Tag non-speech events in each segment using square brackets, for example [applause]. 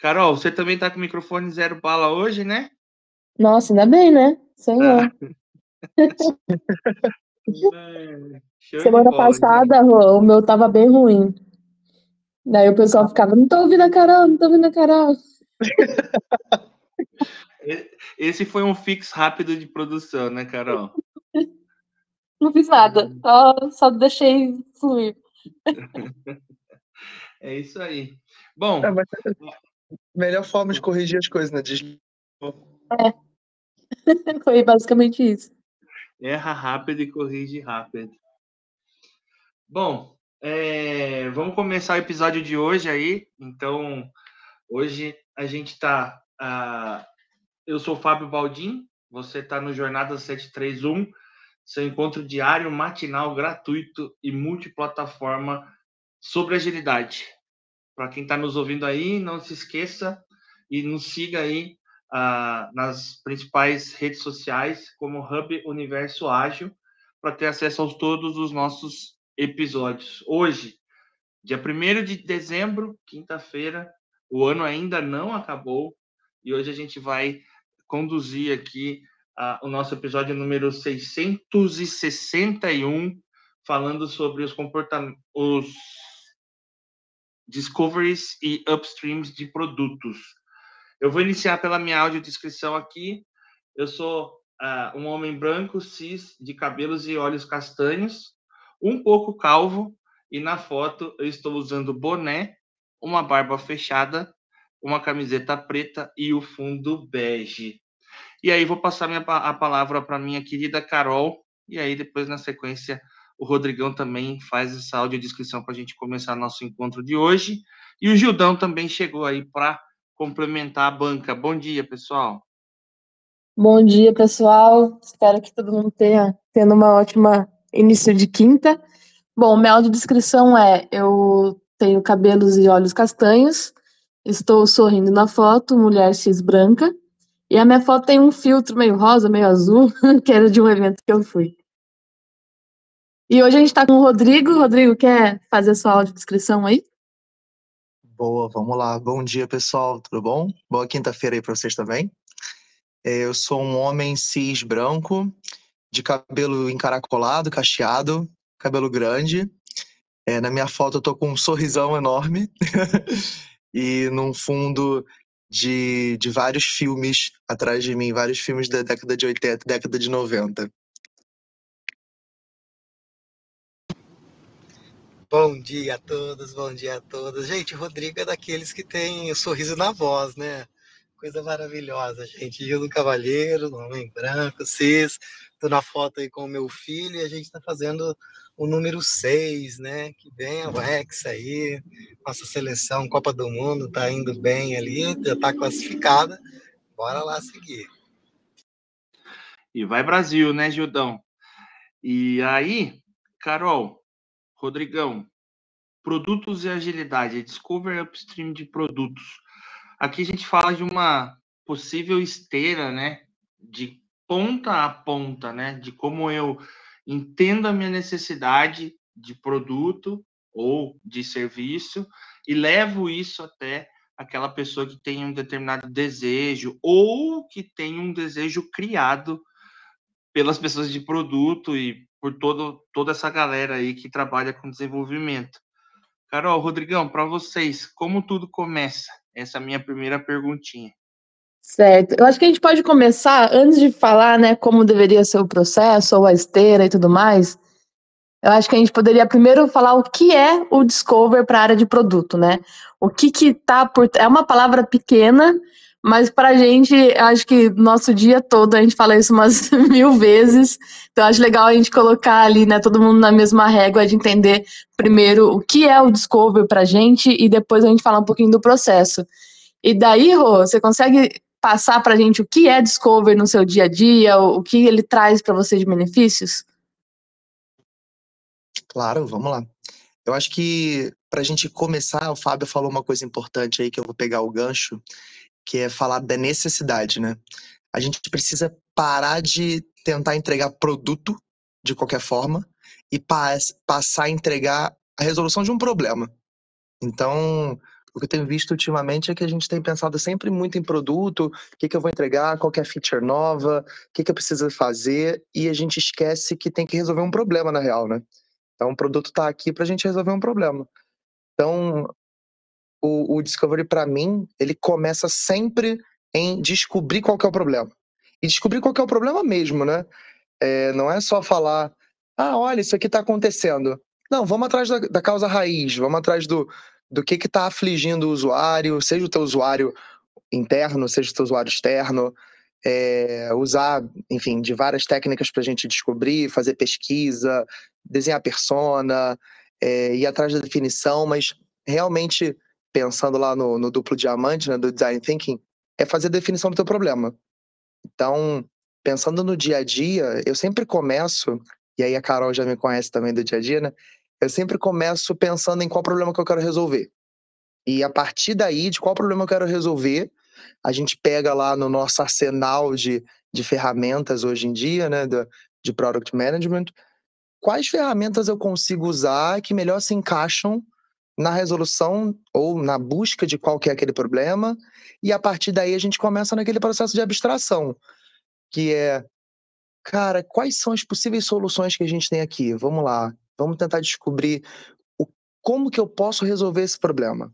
Carol, você também tá com o microfone zero bala hoje, né? Nossa, ainda bem, né? Senhor. Ah. É, Semana bola, passada, Rô, o meu tava bem ruim. Daí o pessoal ficava, não tô ouvindo a Carol, não tô ouvindo a Carol. Esse foi um fix rápido de produção, né, Carol? [laughs] Não fiz nada, só, só deixei fluir. [laughs] É isso aí. Bom, É, mas a melhor forma de corrigir as coisas, né? Diz- [laughs] Foi basicamente isso. erra rápido e corrige rápido. Bom, é, vamos começar o episódio de hoje aí. Então, hoje a gente tá. ah, eu sou o Fábio Baldim, você está no Jornada 731, seu encontro diário, matinal, gratuito e multiplataforma sobre agilidade. Para quem está nos ouvindo aí, não se esqueça e nos siga aí ah, nas principais redes sociais, como Hub Universo Ágil, para ter acesso a todos os nossos episódios. Hoje, dia 1 de dezembro, quinta-feira, o ano ainda não acabou e hoje a gente vai conduzir aqui ah, o nosso episódio número 661, falando sobre os comportamentos, os discoveries e upstreams de produtos. Eu vou iniciar pela minha audiodescrição aqui. Eu sou ah, um homem branco, cis, de cabelos e olhos castanhos, um pouco calvo, e na foto eu estou usando boné, uma barba fechada, uma camiseta preta e o fundo bege. E aí vou passar minha, a palavra para minha querida Carol, e aí depois na sequência o Rodrigão também faz essa audiodescrição para a gente começar nosso encontro de hoje. E o Gildão também chegou aí para complementar a banca. Bom dia, pessoal. Bom dia, pessoal. Espero que todo mundo tenha tendo uma ótima início de quinta. Bom, minha audiodescrição é: eu tenho cabelos e olhos castanhos, estou sorrindo na foto, mulher cis branca, e a minha foto tem um filtro meio rosa, meio azul, [laughs] que era de um evento que eu fui. E hoje a gente está com o Rodrigo. Rodrigo, quer fazer sua audiodescrição aí? Boa, vamos lá. Bom dia, pessoal. Tudo bom? Boa quinta-feira aí para vocês também. É, Eu sou um homem cis branco, de cabelo encaracolado, cacheado, cabelo grande. É, na minha foto eu tô com um sorrisão enorme [laughs] e num fundo de, de vários filmes atrás de mim, vários filmes da década de 80, década de 90. Bom dia a todos, bom dia a todas. Gente, Rodrigo é daqueles que tem o sorriso na voz, né? Coisa maravilhosa, gente. Gil do Cavalheiro, homem branco, cis. Tô na foto aí com o meu filho e a gente tá fazendo o número 6, né? Que vem o Rex aí. Nossa seleção Copa do Mundo tá indo bem ali, já tá classificada. Bora lá seguir. E vai Brasil, né, Gildão? E aí, Carol, Rodrigão, produtos e agilidade, discover upstream de produtos. Aqui a gente fala de uma possível esteira, né, de ponta a ponta, né, de como eu entendo a minha necessidade de produto ou de serviço e levo isso até aquela pessoa que tem um determinado desejo ou que tem um desejo criado pelas pessoas de produto e por todo, toda essa galera aí que trabalha com desenvolvimento. Carol, Rodrigão, para vocês, como tudo começa? Essa é a minha primeira perguntinha. Certo. Eu acho que a gente pode começar, antes de falar, né, como deveria ser o processo, ou a esteira e tudo mais, eu acho que a gente poderia primeiro falar o que é o Discover para a área de produto, né? O que que tá por... É uma palavra pequena, mas para a gente, acho que nosso dia todo a gente fala isso umas [laughs] mil vezes, então acho legal a gente colocar ali, né, todo mundo na mesma régua de entender primeiro o que é o Discover para a gente e depois a gente falar um pouquinho do processo. E daí, Rô, você consegue passar para a gente o que é Discover no seu dia a dia, o que ele traz para você de benefícios? Claro, vamos lá. Eu acho que para a gente começar, o Fábio falou uma coisa importante aí que eu vou pegar o gancho, que é falar da necessidade, né? A gente precisa parar de tentar entregar produto de qualquer forma e pas- passar a entregar a resolução de um problema. Então, o que eu tenho visto ultimamente é que a gente tem pensado sempre muito em produto, o que, que eu vou entregar, qual é a feature nova, o que, que eu preciso fazer, e a gente esquece que tem que resolver um problema na real, né? Então o produto está aqui para a gente resolver um problema. Então o, o Discovery para mim ele começa sempre em descobrir qual é o problema e descobrir qual é o problema mesmo, né? É, não é só falar, ah, olha, isso aqui está acontecendo. Não, vamos atrás da, da, causa raiz, vamos atrás do, do que está afligindo o usuário, seja o teu usuário interno, seja o teu usuário externo, é, usar, enfim, de várias técnicas para a gente descobrir, fazer pesquisa, desenhar persona, é, ir atrás da definição, mas realmente pensando lá no, no duplo diamante, né, do design thinking, é fazer a definição do teu problema. Então, pensando no dia a dia, eu sempre começo, e aí a Carol já me conhece também do dia a dia, né? Eu sempre começo pensando em qual problema que eu quero resolver. E a partir daí, de qual problema eu quero resolver, a gente pega lá no nosso arsenal de, de ferramentas hoje em dia, né, de, de product management, quais ferramentas eu consigo usar que melhor se encaixam na resolução ou na busca de qual que é aquele problema, e a partir daí a gente começa naquele processo de abstração, que é, cara, quais são as possíveis soluções que a gente tem aqui? Vamos lá, vamos tentar descobrir o, como que eu posso resolver esse problema.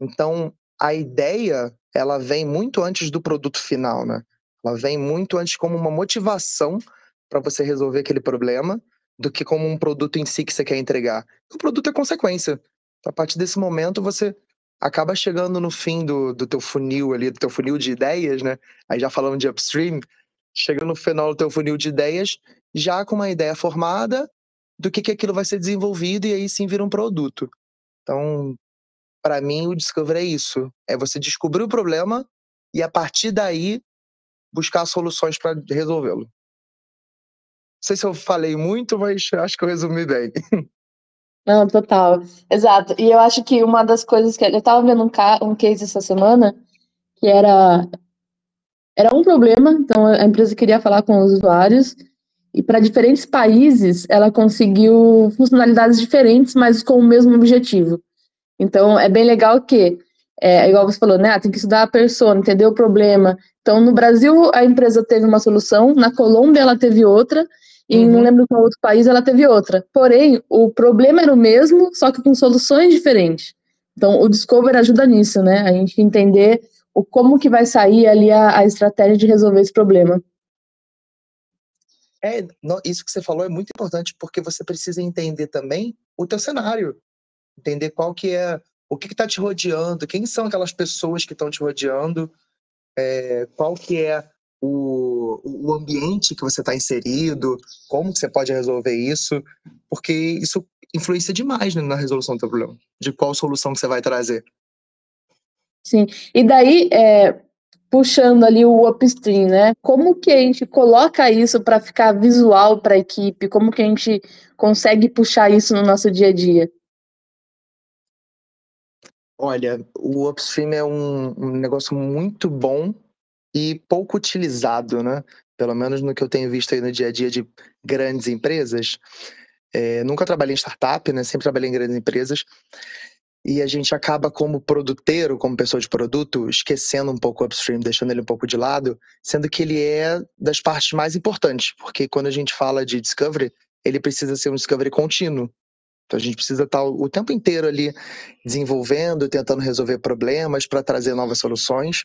Então, a ideia, ela vem muito antes do produto final, né? Ela vem muito antes como uma motivação para você resolver aquele problema, do que como um produto em si que você quer entregar. O produto é consequência. A partir desse momento, você acaba chegando no fim do, do teu funil ali, do teu funil de ideias, né? Aí já falando de upstream, chega no final do teu funil de ideias, já com uma ideia formada do que, que aquilo vai ser desenvolvido e aí sim vira um produto. Então, para mim, o Discovery é isso. É você descobrir o problema e a partir daí buscar soluções para resolvê-lo. Não sei se eu falei muito, mas acho que eu resumi bem. [laughs] Não, total. Exato. E eu acho que uma das coisas que. Eu estava vendo um, ca... um case essa semana que era. Era um problema, então a empresa queria falar com os usuários, e para diferentes países ela conseguiu funcionalidades diferentes, mas com o mesmo objetivo. Então é bem legal que, é, igual você falou, né? Ah, tem que estudar a persona, entender o problema. Então no Brasil a empresa teve uma solução, na Colômbia ela teve outra, e uhum. não lembro qual outro país ela teve outra. Porém, o problema era o mesmo, só que com soluções diferentes. Então, o Discover ajuda nisso, né? A gente entender o como que vai sair ali a, a estratégia de resolver esse problema. É, isso que você falou é muito importante porque você precisa entender também o teu cenário, entender qual que é, o que está te rodeando, quem são aquelas pessoas que estão te rodeando, é, qual que é o, o ambiente que você está inserido, como que você pode resolver isso, porque isso influencia demais né, na resolução do teu problema, de qual solução que você vai trazer. Sim, e daí, é, puxando ali o upstream, né? Como que a gente coloca isso para ficar visual para a equipe? Como que a gente consegue puxar isso no nosso dia a dia? Olha, o upstream é um, um negócio muito bom e pouco utilizado, né? Pelo menos no que eu tenho visto aí no dia a dia de grandes empresas. É, nunca trabalhei em startup, né? Sempre trabalhei em grandes empresas. E a gente acaba, como produteiro, como pessoa de produto, esquecendo um pouco o upstream, deixando ele um pouco de lado, sendo que ele é das partes mais importantes, porque quando a gente fala de discovery, ele precisa ser um discovery contínuo. Então a gente precisa estar o tempo inteiro ali desenvolvendo, tentando resolver problemas para trazer novas soluções.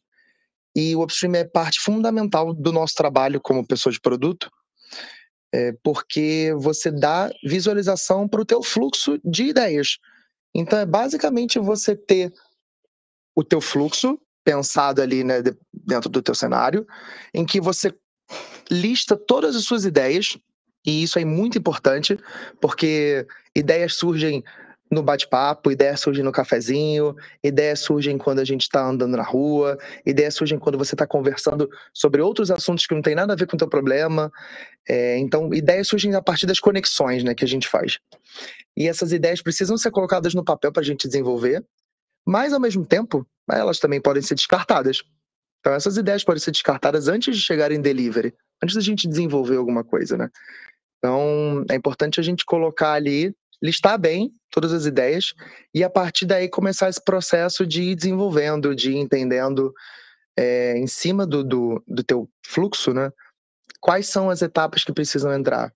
E o upstream é parte fundamental do nosso trabalho como pessoa de produto, é, porque você dá visualização para o teu fluxo de ideias. Então é basicamente você ter o teu fluxo pensado ali né, dentro do teu cenário, em que você lista todas as suas ideias, e isso é muito importante, porque ideias surgem no bate-papo, ideias surgem no cafezinho, ideias surgem quando a gente está andando na rua, ideias surgem quando você está conversando sobre outros assuntos que não tem nada a ver com o teu problema. É, então, ideias surgem a partir das conexões né, que a gente faz. E essas ideias precisam ser colocadas no papel para a gente desenvolver, mas, ao mesmo tempo, elas também podem ser descartadas. Então, essas ideias podem ser descartadas antes de chegarem em delivery, antes da gente desenvolver alguma coisa, né? Então, é importante a gente colocar ali listar bem todas as ideias e a partir daí começar esse processo de ir desenvolvendo, de ir entendendo é, em cima do, do, do teu fluxo, né? Quais são as etapas que precisam entrar?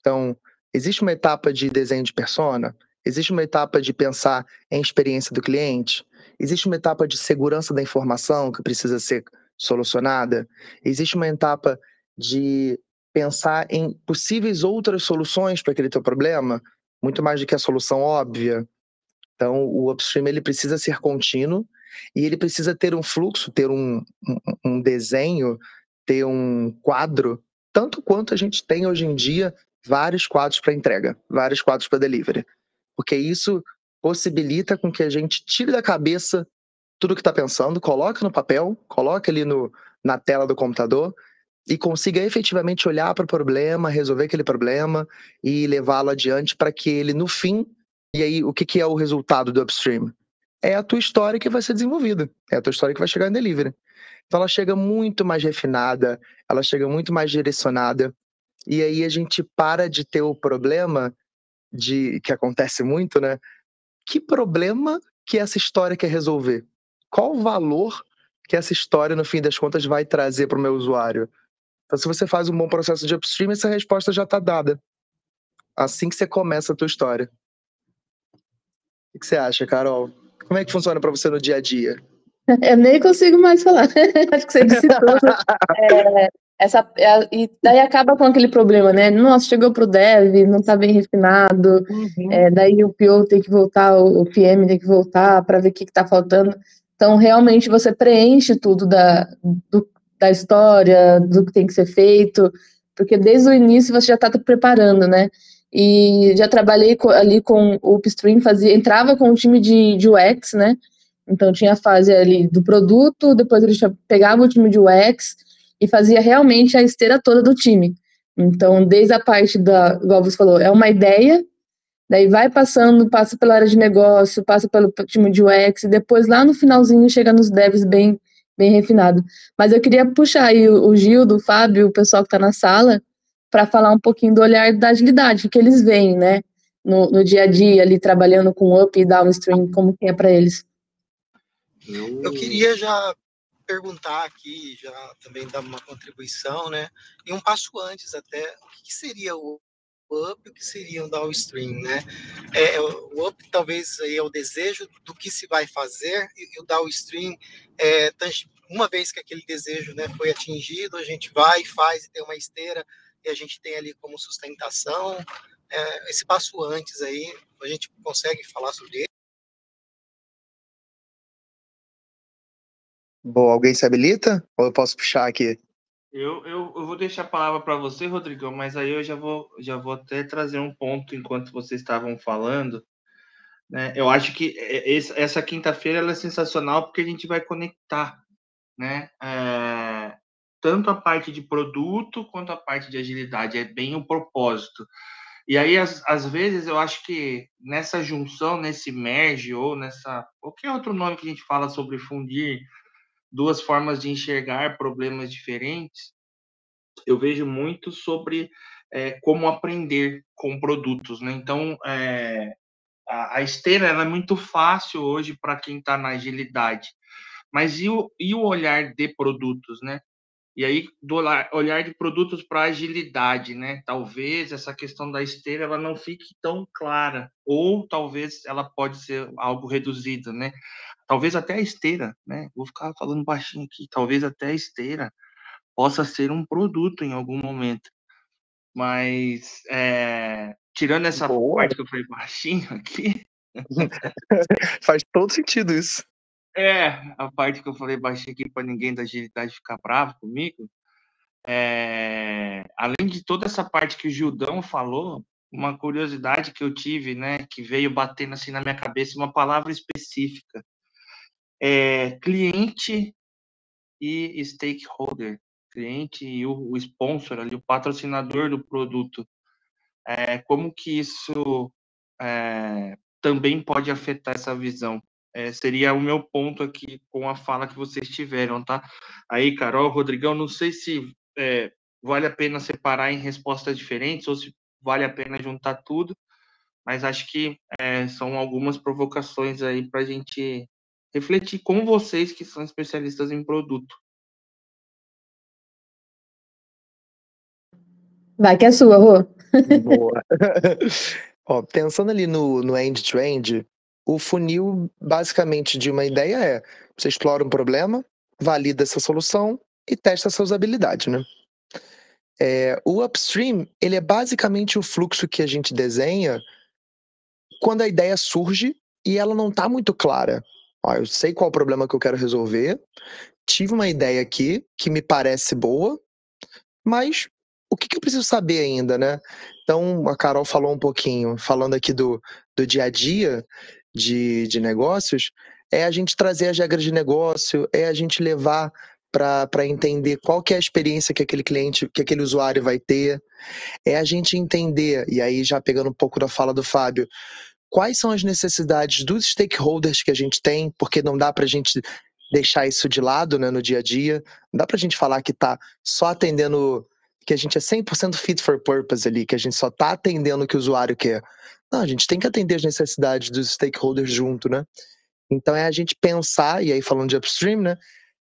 Então, existe uma etapa de desenho de persona? Existe uma etapa de pensar em experiência do cliente? Existe uma etapa de segurança da informação que precisa ser solucionada? Existe uma etapa de pensar em possíveis outras soluções para aquele teu problema, muito mais do que a solução óbvia. Então, o upstream ele precisa ser contínuo e ele precisa ter um fluxo, ter um, um, desenho, ter um quadro, tanto quanto a gente tem hoje em dia vários quadros para entrega, vários quadros para delivery. Porque isso possibilita com que a gente tire da cabeça tudo que está pensando, coloque no papel, coloque ali no, na tela do computador e consiga efetivamente olhar para o problema, resolver aquele problema e levá-lo adiante para que ele, no fim, e aí o que, que é o resultado do upstream? É a tua história que vai ser desenvolvida, é a tua história que vai chegar em delivery. Então ela chega muito mais refinada, ela chega muito mais direcionada, e aí a gente para de ter o problema de que acontece muito, né? Que problema que essa história quer resolver? Qual o valor que essa história, no fim das contas, vai trazer para o meu usuário? Então, se você faz um bom processo de upstream, essa resposta já está dada. Assim que você começa a tua história. O que você acha, Carol? Como é que funciona para você no dia a dia? [laughs] Eu nem consigo mais falar. [laughs] Acho que você disse tudo. [laughs] É, essa, é, e daí acaba com aquele problema, né? Nossa, chegou pro dev, não está bem refinado. Uhum. É, daí o PO tem que voltar, o PM tem que voltar para ver o que, está faltando. Então, realmente, você preenche tudo da, do, da história, do que tem que ser feito, porque desde o início você já está preparando, né? E já trabalhei ali com o Upstream, fazia, entrava com o time de, de UX, né? Então tinha a fase ali do produto, depois ele pegava o time de UX e fazia realmente a esteira toda do time. Então, desde a parte da, igual você falou, é uma ideia, daí vai passando, passa pela área de negócio, passa pelo time de UX, e depois lá no finalzinho chega nos devs bem bem refinado. Mas eu queria puxar aí o, Gil, do Fábio, o pessoal que está na sala, para falar um pouquinho do olhar da agilidade, que eles veem, né? No, no, dia a dia, ali trabalhando com up e downstream, como que é para eles? Eu queria já perguntar aqui, já também dar uma contribuição, né? E um passo antes até, o que seria o up, o que seria o downstream, né? É, é, o up talvez aí é o desejo do que se vai fazer e o downstream é uma vez que aquele desejo né, foi atingido, a gente vai, faz e tem uma esteira e a gente tem ali como sustentação é, esse passo antes aí, a gente consegue falar sobre ele? Bom, alguém se habilita? Ou eu posso puxar aqui? Eu, eu, eu vou deixar a palavra para você, Rodrigão, mas aí eu já vou, já vou até trazer um ponto enquanto vocês estavam falando. Né? Eu acho que essa quinta-feira é sensacional porque a gente vai conectar né? É, tanto a parte de produto quanto a parte de agilidade, é bem o propósito. E aí, às, às vezes, eu acho que nessa junção, nesse merge, ou nessa. qualquer outro nome que a gente fala sobre fundir duas formas de enxergar problemas diferentes, eu vejo muito sobre é, como aprender com produtos, né? Então, é, a, a, esteira é muito fácil hoje para quem está na agilidade, mas e o, e o olhar de produtos, né? E aí, do olhar de produtos para agilidade, né? Talvez essa questão da esteira ela não fique tão clara, ou talvez ela pode ser algo reduzido, né? Talvez até a esteira, né? Vou ficar falando baixinho aqui, talvez até a esteira possa ser um produto em algum momento. Mas, é, tirando essa Boa. parte que eu falei baixinho aqui. [laughs] Faz todo sentido isso. É, a parte que eu falei baixinho aqui para ninguém da agilidade ficar bravo comigo. É, além de toda essa parte que o Gildão falou, uma curiosidade que eu tive, né, que veio batendo assim na minha cabeça, uma palavra específica é, cliente e stakeholder, cliente e o, o sponsor ali, o patrocinador do produto. É, como que isso é, também pode afetar essa visão? É, seria o meu ponto aqui com a fala que vocês tiveram, tá? Aí, Carol, Rodrigão, não sei se é, vale a pena separar em respostas diferentes ou se vale a pena juntar tudo, mas acho que é, são algumas provocações aí para a gente refletir com vocês que são especialistas em produto. Vai que é sua, Rô. Boa. [laughs] Ó, pensando ali no, no end-to-end, o funil, basicamente, de uma ideia é: você explora um problema, valida essa solução e testa essa usabilidade, né? É, o upstream, ele é basicamente o fluxo que a gente desenha quando a ideia surge e ela não está muito clara. Ó, eu sei qual o problema que eu quero resolver, tive uma ideia aqui que me parece boa, mas o que, que, eu preciso saber ainda, né? Então, a Carol falou um pouquinho, falando aqui do, do dia a dia de, de negócios, é a gente trazer as regras de negócio, é a gente levar para entender qual que é a experiência que aquele cliente, que aquele usuário vai ter, é a gente entender, e aí já pegando um pouco da fala do Fábio, quais são as necessidades dos stakeholders que a gente tem, porque não dá para a gente deixar isso de lado né, no dia a dia, não dá para a gente falar que está só atendendo, que a gente é 100% fit for purpose ali, que a gente só está atendendo o que o usuário quer. Não, a gente tem que atender as necessidades dos stakeholders junto, né? Então é a gente pensar, e aí falando de upstream, né?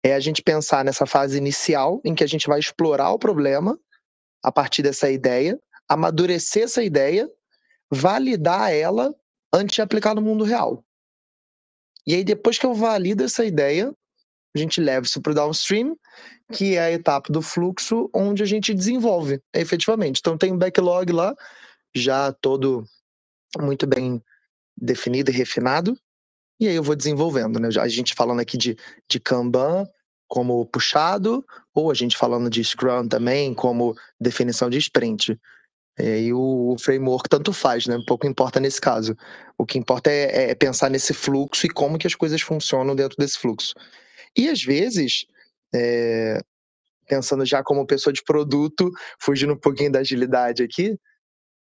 É a gente pensar nessa fase inicial em que a gente vai explorar o problema a partir dessa ideia, amadurecer essa ideia, validar ela antes de aplicar no mundo real. E aí, depois que eu valido essa ideia, a gente leva isso para o downstream, que é a etapa do fluxo onde a gente desenvolve efetivamente. Então, tem um backlog lá, já todo muito bem definido e refinado, e aí eu vou desenvolvendo, né? A gente falando aqui de, de Kanban como puxado, ou a gente falando de Scrum também como definição de sprint. E o framework tanto faz, né? Pouco importa nesse caso. O que importa é, é, pensar nesse fluxo e como que as coisas funcionam dentro desse fluxo. E às vezes, é, pensando já como pessoa de produto, [laughs] fugindo um pouquinho da agilidade aqui,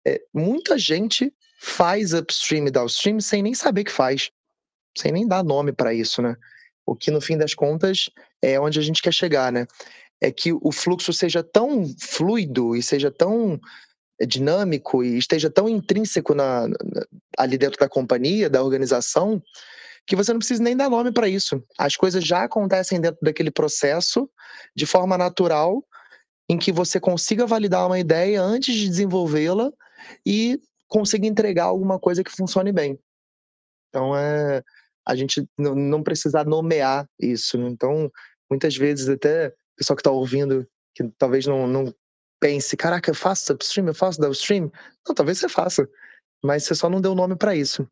é, muita gente faz upstream e downstream sem nem saber que faz, sem nem dar nome para isso, né? O que no fim das contas é onde a gente quer chegar, né? É que o fluxo seja tão fluido e seja tão é dinâmico e esteja tão intrínseco na, ali dentro da companhia, da organização, que você não precisa nem dar nome para isso. As coisas já acontecem dentro daquele processo de forma natural, em que você consiga validar uma ideia antes de desenvolvê-la e consiga entregar alguma coisa que funcione bem. Então é a gente não precisa nomear isso. Né? Então, muitas vezes até o pessoal que está ouvindo que talvez não, não pense, caraca, eu faço upstream, eu faço downstream. Não, talvez você faça, mas você só não deu nome para isso.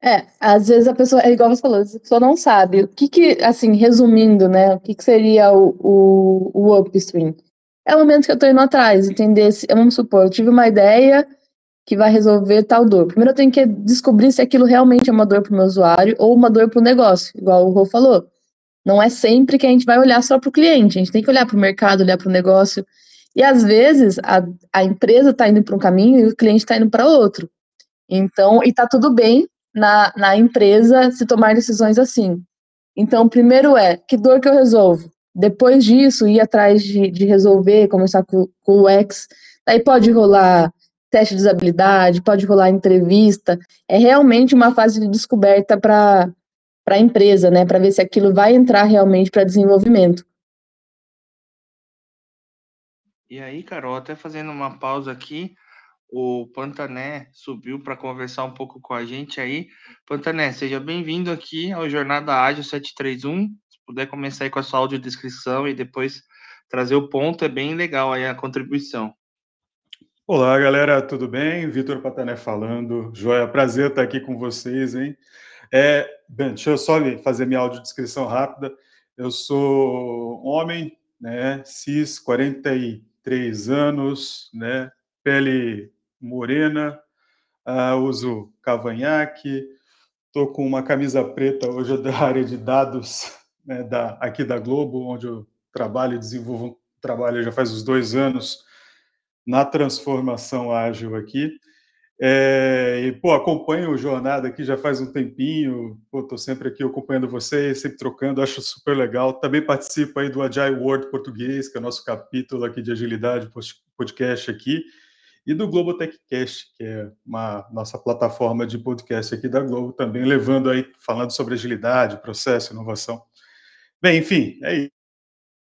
É, às vezes a pessoa, é igual você falou, a pessoa não sabe. O que que, assim, resumindo, né, o que que seria o, o, o upstream? É o momento que eu estou indo atrás, entender se, vamos supor, eu tive uma ideia que vai resolver tal dor. Primeiro eu tenho que descobrir se aquilo realmente é uma dor para o meu usuário ou uma dor para o negócio, igual o Rô falou. Não é sempre que a gente vai olhar só para o cliente, a gente tem que olhar para o mercado, olhar para o negócio. E às vezes a, a empresa está indo para um caminho e o cliente está indo para outro. Então, e está tudo bem na, na empresa se tomar decisões assim. Então, primeiro é, que dor que eu resolvo? Depois disso, ir atrás de, de resolver, começar com, com o X. Aí pode rolar teste de usabilidade, pode rolar entrevista. É realmente uma fase de descoberta para para a empresa, né, para ver se aquilo vai entrar realmente para desenvolvimento. E aí, Carol, até fazendo uma pausa aqui, o Pantané subiu para conversar um pouco com a gente aí. Pantané, seja bem-vindo aqui ao Jornada Ágil 731. Puder começar aí com a sua audiodescrição e depois trazer o ponto, é bem legal aí a contribuição. Olá, galera, tudo bem? Vitor Patané falando. Joia, prazer estar aqui com vocês, hein? É, bem, deixa eu só fazer minha audiodescrição rápida. Eu sou homem, né, cis, 43 anos, né, pele morena, uh, uso cavanhaque, estou com uma camisa preta hoje da área de dados né, da, aqui da Globo, onde eu trabalho e desenvolvo trabalho já faz uns dois anos na transformação ágil aqui. É, e, pô, acompanho o Jornada aqui já faz um tempinho, pô, sempre aqui acompanhando vocês, sempre trocando, acho super legal. Também participo aí do Agile World Português, que é o nosso capítulo aqui de agilidade podcast aqui. e do Globo TechCast, que é uma nossa plataforma de podcast aqui da Globo, também levando aí, falando sobre agilidade, processo, inovação. Bem, enfim, é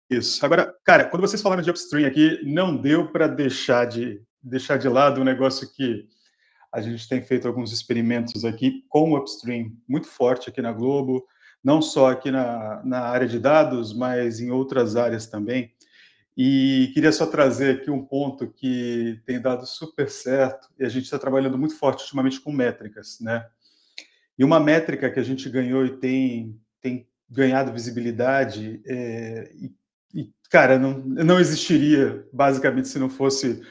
isso. Agora, cara, quando vocês falaram de upstream aqui, não deu para deixar de deixar de lado um negócio que a gente tem feito alguns experimentos aqui com o upstream muito forte aqui na Globo, não só aqui na, na área de dados, mas em outras áreas também. E queria só trazer aqui um ponto que tem dado super certo, e a gente está trabalhando muito forte ultimamente com métricas, né? E uma métrica que a gente ganhou e tem, tem ganhado visibilidade, é, e, e, cara, não, não existiria, basicamente, se não fosse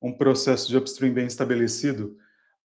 um processo de upstream bem estabelecido,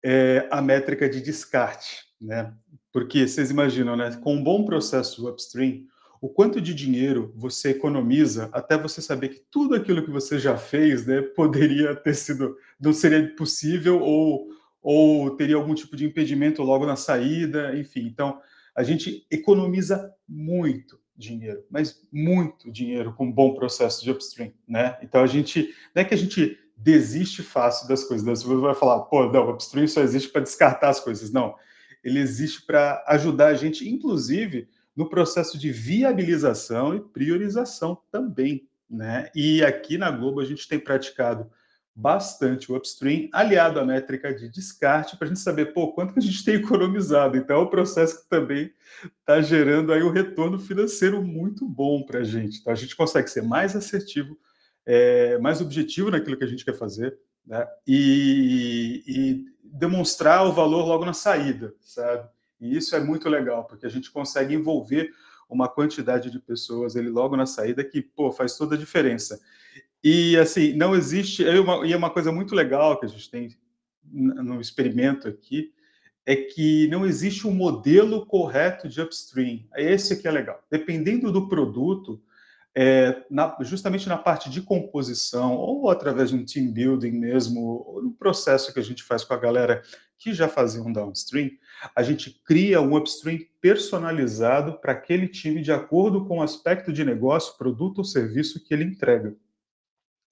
é a métrica de descarte, né? Porque vocês imaginam, né? Com um bom processo upstream, o quanto de dinheiro você economiza até você saber que tudo aquilo que você já fez, né, poderia ter sido, não seria possível ou, ou teria algum tipo de impedimento logo na saída, enfim. Então, a gente economiza muito dinheiro, mas muito dinheiro com um bom processo de upstream, né? Então, a gente, não é que a gente desiste fácil das coisas, né? você vai falar, pô, não, upstream só existe para descartar as coisas. Não, ele existe para ajudar a gente, inclusive, no processo de viabilização e priorização também. Né? E aqui na Globo a gente tem praticado bastante o upstream, aliado à métrica de descarte, para a gente saber, pô, quanto que a gente tem economizado. Então, é um processo que também está gerando aí um retorno financeiro muito bom para a gente. Então, a gente consegue ser mais assertivo, é, mais objetivo naquilo que a gente quer fazer, né? e, e demonstrar o valor logo na saída, sabe? E isso é muito legal, porque a gente consegue envolver uma quantidade de pessoas ele logo na saída que, pô, faz toda a diferença. E assim, não existe, é uma, e é uma coisa muito legal que a gente tem no experimento aqui, é que não existe um modelo correto de upstream. Esse que é legal. Dependendo do produto, é, na, justamente na parte de composição, ou através de um team building mesmo, ou no processo que a gente faz com a galera que já fazia um downstream, a gente cria um upstream personalizado para aquele time de acordo com o aspecto de negócio, produto ou serviço que ele entrega.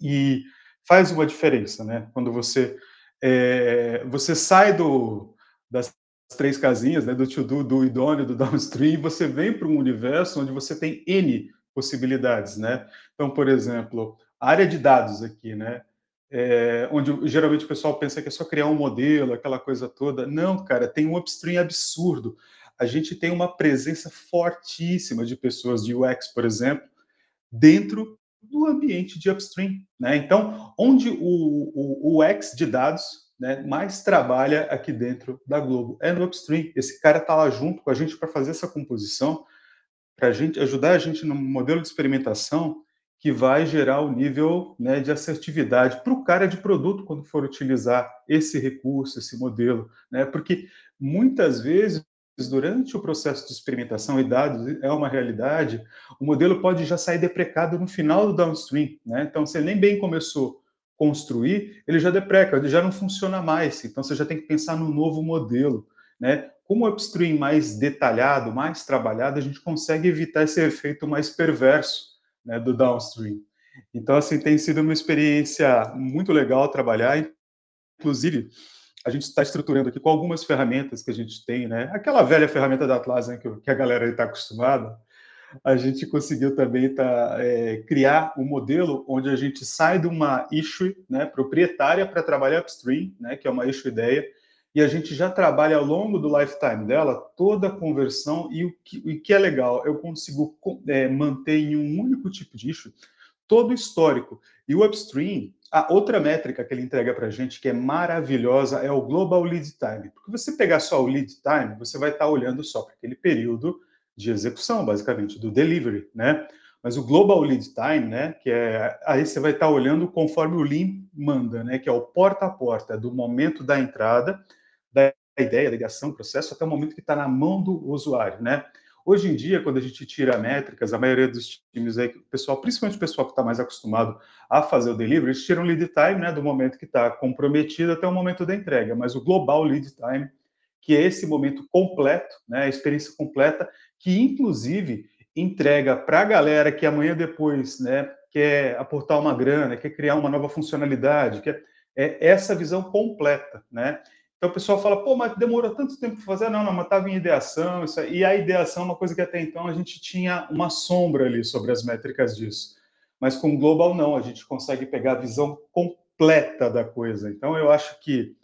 E faz uma diferença, né? Quando você é, você sai do, das três casinhas, né, do to-do, do idôneo, do [laughs] downstream, você vem para um universo onde você tem N possibilidades, né? Então, por exemplo, a área de dados aqui, né? É, onde geralmente o pessoal pensa que é só criar um modelo, aquela coisa toda. Não, cara, tem um upstream absurdo. A gente tem uma presença fortíssima de pessoas de UX, por exemplo, dentro do ambiente de upstream. Né? Então, onde o, o, o UX de dados né, mais trabalha aqui dentro da Globo é no upstream. Esse cara está lá junto com a gente para fazer essa composição para gente ajudar a gente no modelo de experimentação que vai gerar o nível né, de assertividade para o cara de produto quando for utilizar esse recurso, esse modelo, né? Porque muitas vezes durante o processo de experimentação e dados é uma realidade, o modelo pode já sair deprecado no final do downstream, né? Então, você nem bem começou a construir, ele já depreca, ele já não funciona mais. Então, você já tem que pensar no novo modelo, né? Com o upstream mais detalhado, mais trabalhado, a gente consegue evitar esse efeito mais perverso né, do downstream. Então, assim, tem sido uma experiência muito legal trabalhar. Inclusive, a gente está estruturando aqui com algumas ferramentas que a gente tem, né? Aquela velha ferramenta da Atlas né, que, a galera está acostumada. A gente conseguiu também tá, é, criar um modelo onde a gente sai de uma issue né, proprietária para trabalhar upstream, né, que é uma issue ideia, e a gente já trabalha ao longo do lifetime dela toda a conversão e o que, que é legal, eu consigo é, manter em um único tipo de issue todo o histórico. E o upstream, a outra métrica que ele entrega para a gente, que é maravilhosa, é o Global Lead Time. Porque você pegar só o lead time, você vai estar tá olhando só para aquele período de execução, basicamente, do delivery, né? Mas o Global Lead Time, né, que é aí você vai estar tá olhando conforme o Lean manda, né, que é o porta a porta do momento da entrada da ideia, da ligação, processo, até o momento que está na mão do usuário, né? Hoje em dia, quando a gente tira métricas, a maioria dos times aí, o pessoal, principalmente o pessoal que está mais acostumado a fazer o delivery, eles tiram lead time, né, do momento que está comprometido até o momento da entrega, mas o global lead time, que é esse momento completo, né, a experiência completa, que inclusive entrega para a galera que amanhã depois, né, quer aportar uma grana, quer criar uma nova funcionalidade, quer é essa visão completa, né? Então o pessoal fala, pô, mas demorou tanto tempo para fazer? Não, não, mas estava em ideação, isso aí. e a ideação é uma coisa que até então a gente tinha uma sombra ali sobre as métricas disso. Mas com o Global não, a gente consegue pegar a visão completa da coisa. Então eu acho que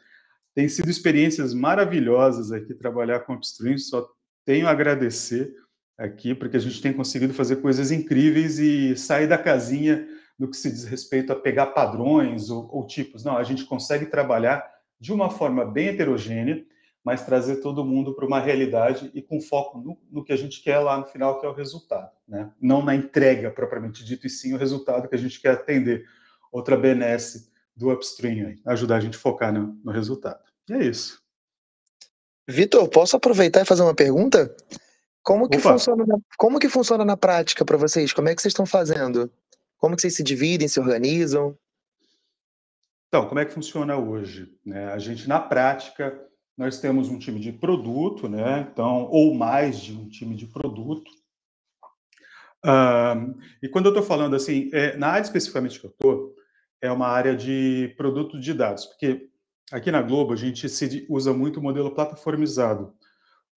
tem sido experiências maravilhosas aqui trabalhar com Upstream, só tenho a agradecer aqui, porque a gente tem conseguido fazer coisas incríveis e sair da casinha no que se diz respeito a pegar padrões ou, ou tipos. Não, a gente consegue trabalhar de uma forma bem heterogênea, mas trazer todo mundo para uma realidade e com foco no, no, que a gente quer lá no final, que é o resultado. Né? Não na entrega propriamente dito, e sim o resultado que a gente quer atender. Outra benesse do upstream, aí, ajudar a gente a focar no, no resultado. E é isso. Vitor, posso aproveitar e fazer uma pergunta? Como que, funciona na, como que funciona na prática para vocês? Como é que vocês estão fazendo? Como que vocês se dividem, se organizam? Então, como é que funciona hoje? Né? A gente, na prática, nós temos um time de produto, né? Então, ou mais de um time de produto. Um, e quando eu estou falando assim, é, na área especificamente que eu estou, é uma área de produto de dados, porque aqui na Globo a gente usa muito o modelo plataformizado. O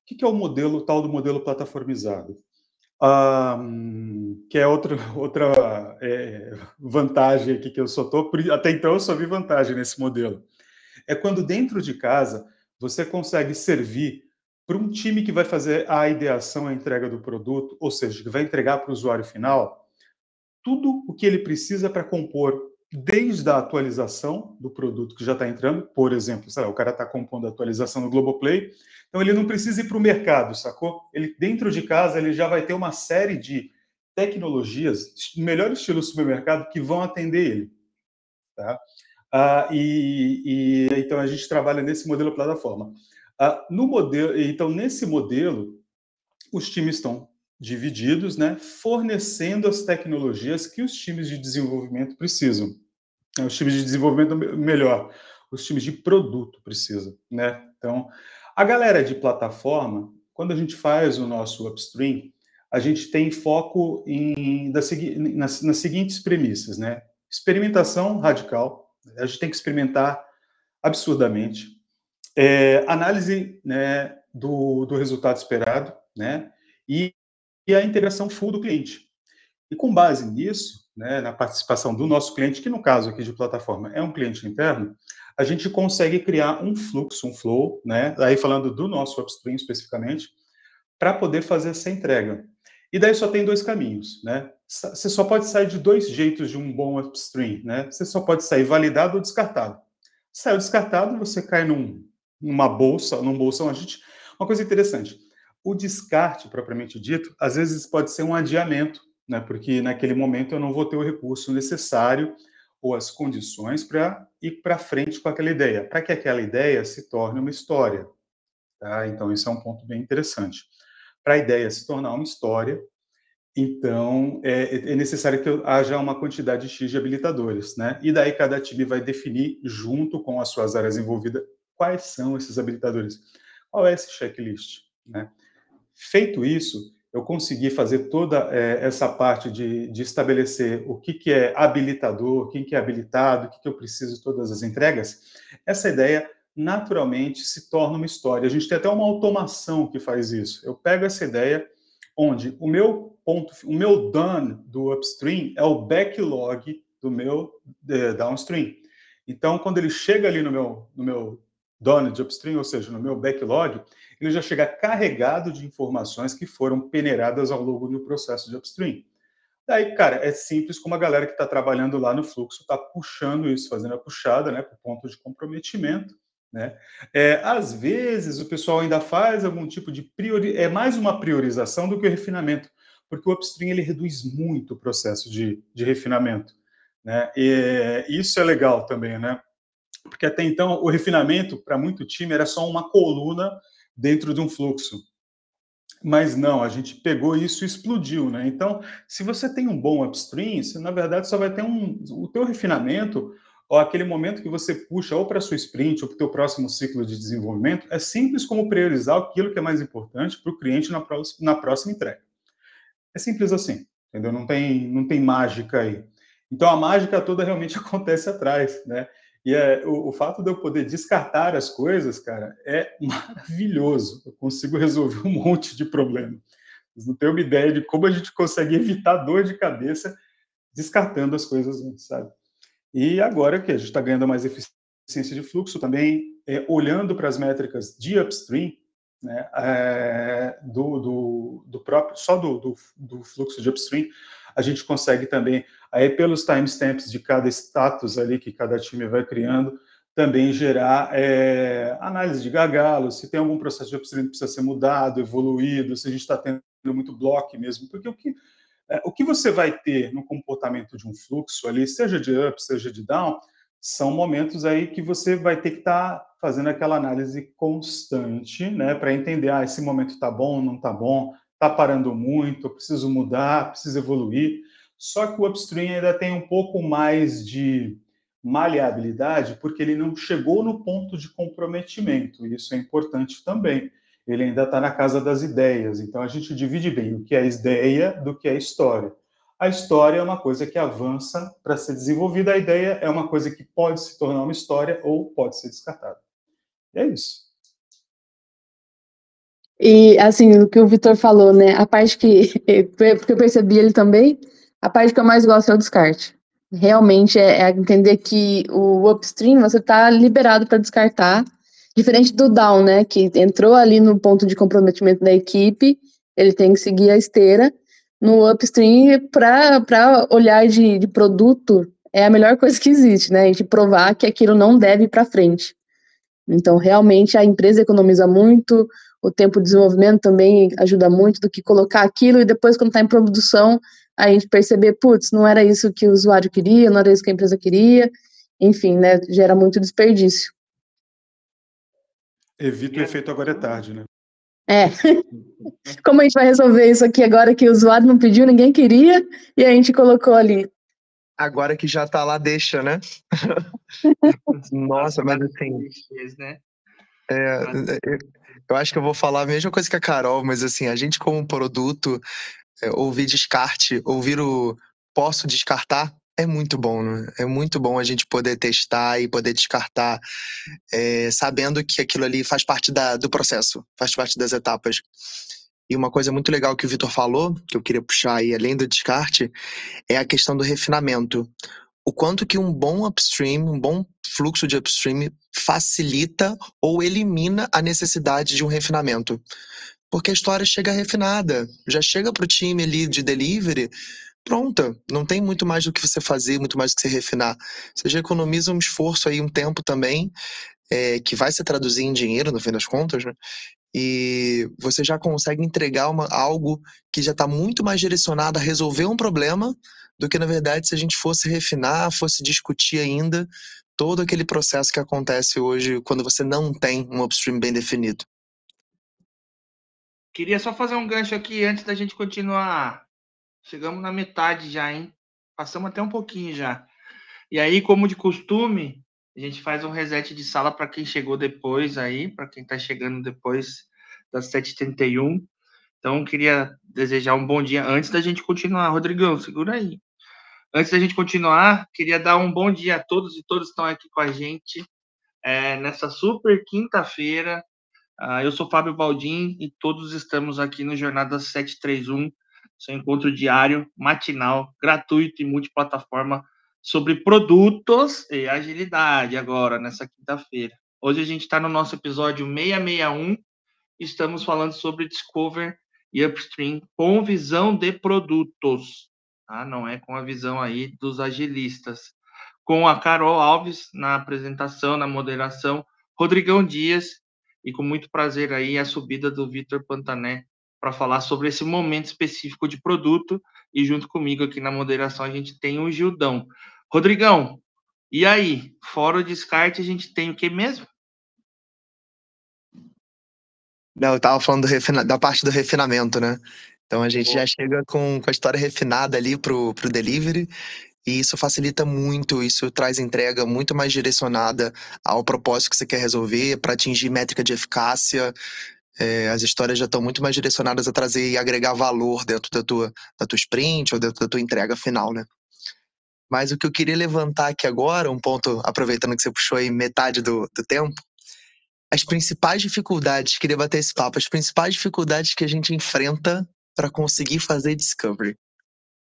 que é o modelo tal do modelo plataformizado? Um, que é outra, [laughs] outra é, vantagem aqui que eu só estou. Até então eu só vi vantagem nesse modelo. É quando dentro de casa você consegue servir para um time que vai fazer a ideação, a entrega do produto, ou seja, que vai entregar para o usuário final tudo o que ele precisa para compor desde a atualização do produto que já está entrando, por exemplo, lá, o cara está compondo a atualização no Globoplay, então ele não precisa ir para o mercado, sacou? Ele dentro de casa ele já vai ter uma série de tecnologias, melhor estilo supermercado, que vão atender ele. Tá? Ah, e, e, então a gente trabalha nesse modelo plataforma. Ah, no modelo, então nesse modelo, os times estão divididos, né, fornecendo as tecnologias que os times de desenvolvimento precisam. Os times de desenvolvimento melhor, os times de produto precisam, né? Então, a galera de plataforma, quando a gente faz o nosso upstream, a gente tem foco em, das, nas, nas seguintes premissas, né? Experimentação radical, a gente tem que experimentar absurdamente. É, análise né, do, do resultado esperado, né? E, e a integração full do cliente. E com base nisso, né, na participação do nosso cliente, que no caso aqui de plataforma é um cliente interno, a gente consegue criar um fluxo, um flow, né, aí falando do nosso upstream especificamente, para poder fazer essa entrega. E daí só tem dois caminhos, né? Você só pode sair de dois jeitos de um bom upstream, né? Você só pode sair validado ou descartado. Saiu descartado, você cai num, numa bolsa, num bolsão. A gente, uma coisa interessante, o descarte propriamente dito, às vezes pode ser um adiamento né, porque naquele momento eu não vou ter o recurso necessário ou as condições para ir para frente com aquela ideia, para que aquela ideia se torne uma história. Tá? Então, isso é um ponto bem interessante. Para a ideia se tornar uma história, então é, é, necessário que haja uma quantidade X de habilitadores, né? E daí cada time vai definir, junto com as suas áreas envolvidas, quais são esses habilitadores. Qual é esse checklist, né? Feito isso, eu consegui fazer toda é, essa parte de, de, estabelecer o que, que é habilitador, quem que é habilitado, o que, que eu preciso de todas as entregas, essa ideia naturalmente se torna uma história. A gente tem até uma automação que faz isso. Eu pego essa ideia onde o meu ponto, o meu done do upstream é o backlog do meu é, downstream. Então, quando ele chega ali no meu, no meu done de upstream, ou seja, no meu backlog, ele já chega carregado de informações que foram peneiradas ao longo do processo de upstream. Daí, cara, é simples como a galera que está trabalhando lá no fluxo está puxando isso, fazendo a puxada, né, para o ponto de comprometimento. Né? É, às vezes o pessoal ainda faz algum tipo de priori... é mais uma priorização do que o refinamento, porque o upstream ele reduz muito o processo de, de refinamento. Né? E isso é legal também, né? Porque até então o refinamento para muito time era só uma coluna dentro de um fluxo. Mas não, a gente pegou isso e explodiu, né? Então, se você tem um bom upstream, você, na verdade só vai ter um o teu refinamento ou aquele momento que você puxa ou para sua sprint ou para o teu próximo ciclo de desenvolvimento, é simples como priorizar aquilo que é mais importante para o cliente na, próxima, na próxima entrega. É simples assim, entendeu? Não tem, não tem mágica aí. Então a mágica toda realmente [laughs] acontece atrás, né? E é, o, o, fato de eu poder descartar as coisas, cara, é maravilhoso. Eu consigo resolver um monte de problema. Não têm uma ideia de como a gente consegue evitar dor de cabeça descartando as coisas sabe? E agora que a gente está ganhando mais eficiência de fluxo, também é, olhando para as métricas de upstream, né, é, do, do, do, próprio, só do, do, do, fluxo de upstream, a gente consegue também, aí pelos timestamps de cada status ali que cada time vai criando, também gerar é, análise de gargalo, se tem algum processo de upstream que precisa ser mudado, evoluído, se a gente está tendo muito bloco mesmo, porque o que, é, o que você vai ter no comportamento de um fluxo ali, seja de up, seja de down, são momentos aí que você vai ter que estar tá fazendo aquela análise constante, né, para entender, ah, esse momento está bom, não está bom, está parando muito, preciso mudar, preciso evoluir. Só que o upstream ainda tem um pouco mais de maleabilidade, porque ele não chegou no ponto de comprometimento, isso é importante também. Ele ainda está na casa das ideias, então a gente divide bem o que é ideia do que é história. A história é uma coisa que avança para ser desenvolvida, a ideia é uma coisa que pode se tornar uma história ou pode ser descartada. E é isso. E, assim, o que o Vitor falou, né? A parte que, [laughs] porque eu percebi ele também, a parte que eu mais gosto é o descarte. Realmente é, é entender que o upstream você está liberado para descartar, diferente do down, né? Que entrou ali no ponto de comprometimento da equipe, ele tem que seguir a esteira no upstream para olhar de, de produto é a melhor coisa que existe, né? A gente provar que aquilo não deve ir para frente. Então, realmente, a empresa economiza muito, o tempo de desenvolvimento também ajuda muito do que colocar aquilo e depois, quando está em produção, a gente perceber, putz, não era isso que o usuário queria, não era isso que a empresa queria, enfim, né? Gera muito desperdício. Evita o efeito agora é tarde, né? É. [laughs] Como a gente vai resolver isso aqui agora que o usuário não pediu, ninguém queria, e a gente colocou ali? Agora que já tá lá, deixa, né? [laughs] Nossa, mas assim. Né? É, é eu acho que eu vou falar a mesma coisa que a Carol, mas assim, a gente como produto, é, ouvir descarte, ouvir o posso descartar, é muito bom, né? É muito bom a gente poder testar e poder descartar, é, sabendo que aquilo ali faz parte da, do processo, faz parte das etapas. E uma coisa muito legal que o Vitor falou, que eu queria puxar aí além do descarte, é a questão do refinamento. O quanto que um bom upstream, um bom fluxo de upstream facilita ou elimina a necessidade de um refinamento. Porque a história chega refinada, já chega para o time ali de delivery pronta. Não tem muito mais do que você fazer, muito mais do que você refinar. Você já economiza um esforço aí, um tempo também, é, que vai se traduzir em dinheiro, no fim das contas, né? E você já consegue entregar uma, algo que já está muito mais direcionado a resolver um problema do que, na verdade, se a gente fosse refinar, fosse discutir ainda todo aquele processo que acontece hoje quando você não tem um upstream bem definido. Queria só fazer um gancho aqui antes da gente continuar Chegamos na metade já, hein? Passamos até um pouquinho já. E aí, como de costume, a gente faz um reset de sala para quem chegou depois aí, para quem está chegando depois das 7h31. Então, queria desejar um bom dia antes da gente continuar. Rodrigão, segura aí. Antes da gente continuar, queria dar um bom dia a todos e todos estão aqui com a gente é, nessa super quinta-feira. Uh, eu sou Fábio Baldim e todos estamos aqui no Jornada 731 seu encontro diário, matinal, gratuito e multiplataforma sobre produtos e agilidade agora, nessa quinta-feira. Hoje a gente está no nosso episódio 661, estamos falando sobre Discover e Upstream com visão de produtos, tá? não é com a visão aí dos agilistas. Com a Carol Alves na apresentação, na moderação, Rodrigão Dias e com muito prazer aí a subida do Vitor Pantané para falar sobre esse momento específico de produto. E junto comigo aqui na moderação a gente tem o Gildão. Rodrigão, e aí? Fora o descarte, a gente tem o que mesmo? Não, eu tava falando refina... da parte do refinamento, né? Então a gente já chega com, com a história refinada ali pro, pro delivery. E isso facilita muito, isso traz entrega muito mais direcionada ao propósito que você quer resolver, para atingir métrica de eficácia, é, as histórias já estão muito mais direcionadas a trazer e agregar valor dentro da tua, da tua sprint ou dentro da tua entrega final, né? Mas o que eu queria levantar aqui agora, um ponto, aproveitando que você puxou aí metade do, do tempo, as principais dificuldades, queria bater esse papo, as principais dificuldades que a gente enfrenta para conseguir fazer discovery.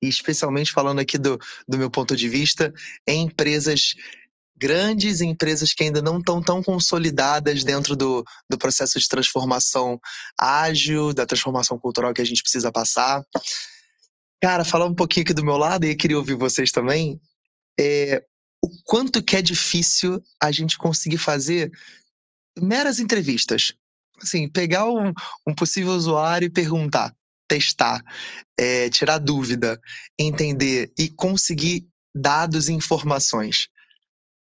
E especialmente falando aqui do, do meu ponto de vista, em empresas grandes, empresas que ainda não estão tão consolidadas dentro do, do processo de transformação ágil, da transformação cultural que a gente precisa passar. Cara, falar um pouquinho aqui do meu lado, e eu queria ouvir vocês também, é, o quanto que é difícil a gente conseguir fazer meras entrevistas. Assim, pegar um, um possível usuário e perguntar, testar, é, tirar dúvida, entender e conseguir dados e informações.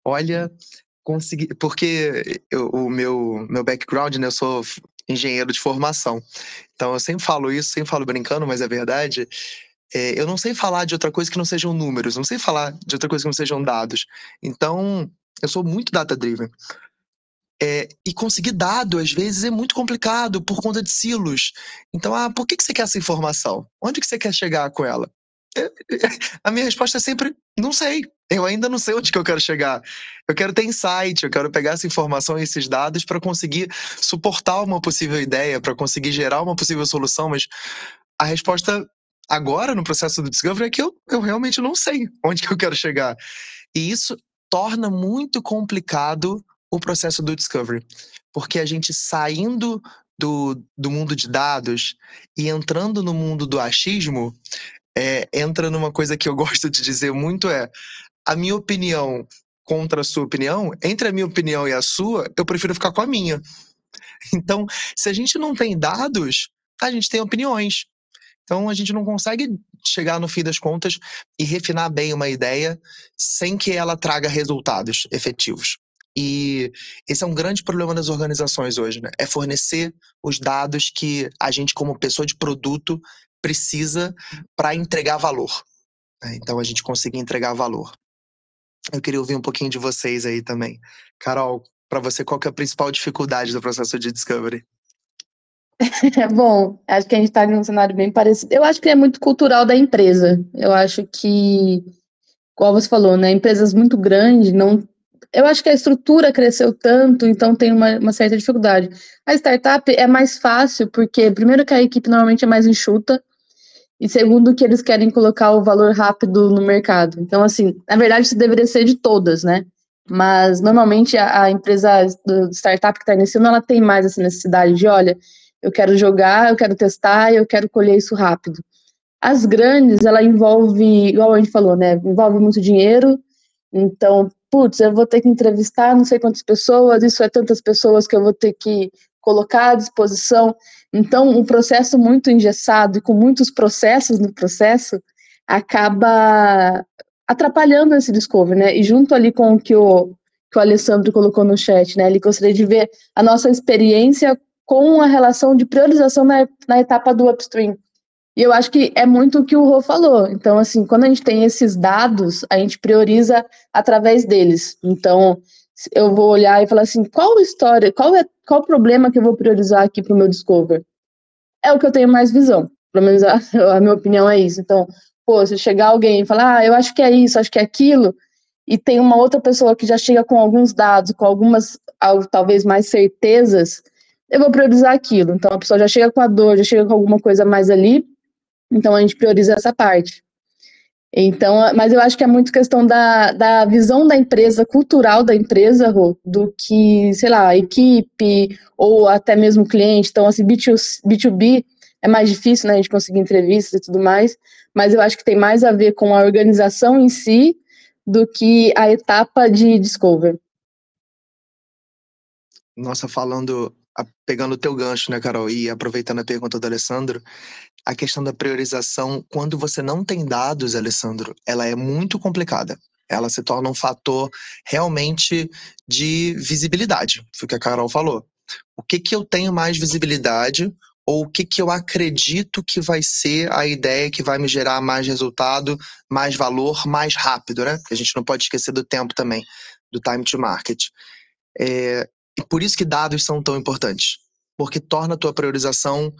Olha, consegui, porque eu, o meu, meu background, né, eu sou engenheiro de formação. Então eu sempre falo isso, sempre falo brincando, mas é verdade. É, eu não sei falar de outra coisa que não sejam números, não sei falar de outra coisa que não sejam dados. Então, eu sou muito data-driven. É, e conseguir dado, às vezes, é muito complicado por conta de silos. Então, ah, por que, que você quer essa informação? Onde que você quer chegar com ela? [laughs] a minha resposta é sempre, não sei. Eu ainda não sei onde que eu quero chegar. Eu quero ter insight, eu quero pegar essa informação e esses dados para conseguir suportar uma possível ideia, para conseguir gerar uma possível solução, mas a resposta agora no processo do discovery é que eu, eu realmente não sei onde que eu quero chegar. E isso torna muito complicado o processo do discovery, porque a gente saindo do, do mundo de dados e entrando no mundo do achismo, é, entra numa coisa que eu [laughs] gosto de dizer muito é a minha opinião contra a sua opinião, entre a minha opinião e a sua, eu prefiro ficar com a minha. Então, se a gente não tem dados, a gente tem opiniões. Então a gente não consegue chegar no fim das contas e refinar bem uma ideia sem que ela traga resultados efetivos. E esse é um grande problema das organizações hoje, né? É fornecer os dados que a gente, como pessoa de produto, precisa para entregar valor. Né? Então a gente conseguir entregar valor. Eu queria ouvir um pouquinho de vocês aí também. Carol, para você, qual que é a principal dificuldade do processo de discovery? [laughs] Bom, acho que a gente está num cenário bem parecido. Eu acho que é muito cultural da empresa. Eu acho que, como você falou, né, empresas muito grandes, não. Eu acho que a estrutura cresceu tanto, então tem uma, uma certa dificuldade. A startup é mais fácil, porque, primeiro, que a equipe normalmente é mais enxuta, e segundo, que eles querem colocar o valor rápido no mercado. Então, assim, na verdade, isso deveria ser de todas, né? Mas, normalmente, a, a empresa do startup que está iniciando, ela tem mais essa necessidade de, olha, eu quero jogar, eu quero testar, eu quero colher isso rápido. As grandes, ela envolve, igual a gente falou, né? Envolve muito dinheiro. Então, putz, eu vou ter que entrevistar não sei quantas pessoas, isso é tantas pessoas que eu vou ter que colocar à disposição. Então, um processo muito engessado e com muitos processos no processo acaba atrapalhando esse discovery, né? E junto ali com o que o, que o Alessandro colocou no chat, né? Ele gostaria de ver a nossa experiência com a relação de priorização na, na etapa do upstream. E eu acho que é muito o que o Rô falou. Então, assim, quando a gente tem esses dados, a gente prioriza através deles. Então, eu vou olhar e falar assim, qual história, qual é qual problema que eu vou priorizar aqui para o meu discover? É o que eu tenho mais visão. Pelo menos a, [laughs] a, minha opinião é isso. Então, pô, se chegar alguém e falar, ah, eu acho que é isso, acho que é aquilo, e tem uma outra pessoa que já chega com alguns dados, com algumas, talvez mais certezas, eu vou priorizar aquilo. Então a pessoa já chega com a dor, já chega com alguma coisa mais ali, então a gente prioriza essa parte. Então, mas eu acho que é muito questão da, da visão da empresa, cultural da empresa, do que, sei lá, equipe ou até mesmo cliente. Então, assim, B2, B2B é mais difícil, né, a gente conseguir entrevistas e tudo mais, mas eu acho que tem mais a ver com a organização em si do que a etapa de discover. Nossa, falando pegando o teu gancho, né, Carol, e aproveitando a pergunta do Alessandro, a questão da priorização, quando você não tem dados, Alessandro, ela é muito complicada. Ela se torna um fator realmente de visibilidade, foi o que a Carol falou. O que que eu tenho mais visibilidade ou o que que eu acredito que vai ser a ideia que vai me gerar mais resultado, mais valor, mais rápido, né? A gente não pode esquecer do tempo também, do time to market. É, e por isso que dados são tão importantes, porque torna a tua priorização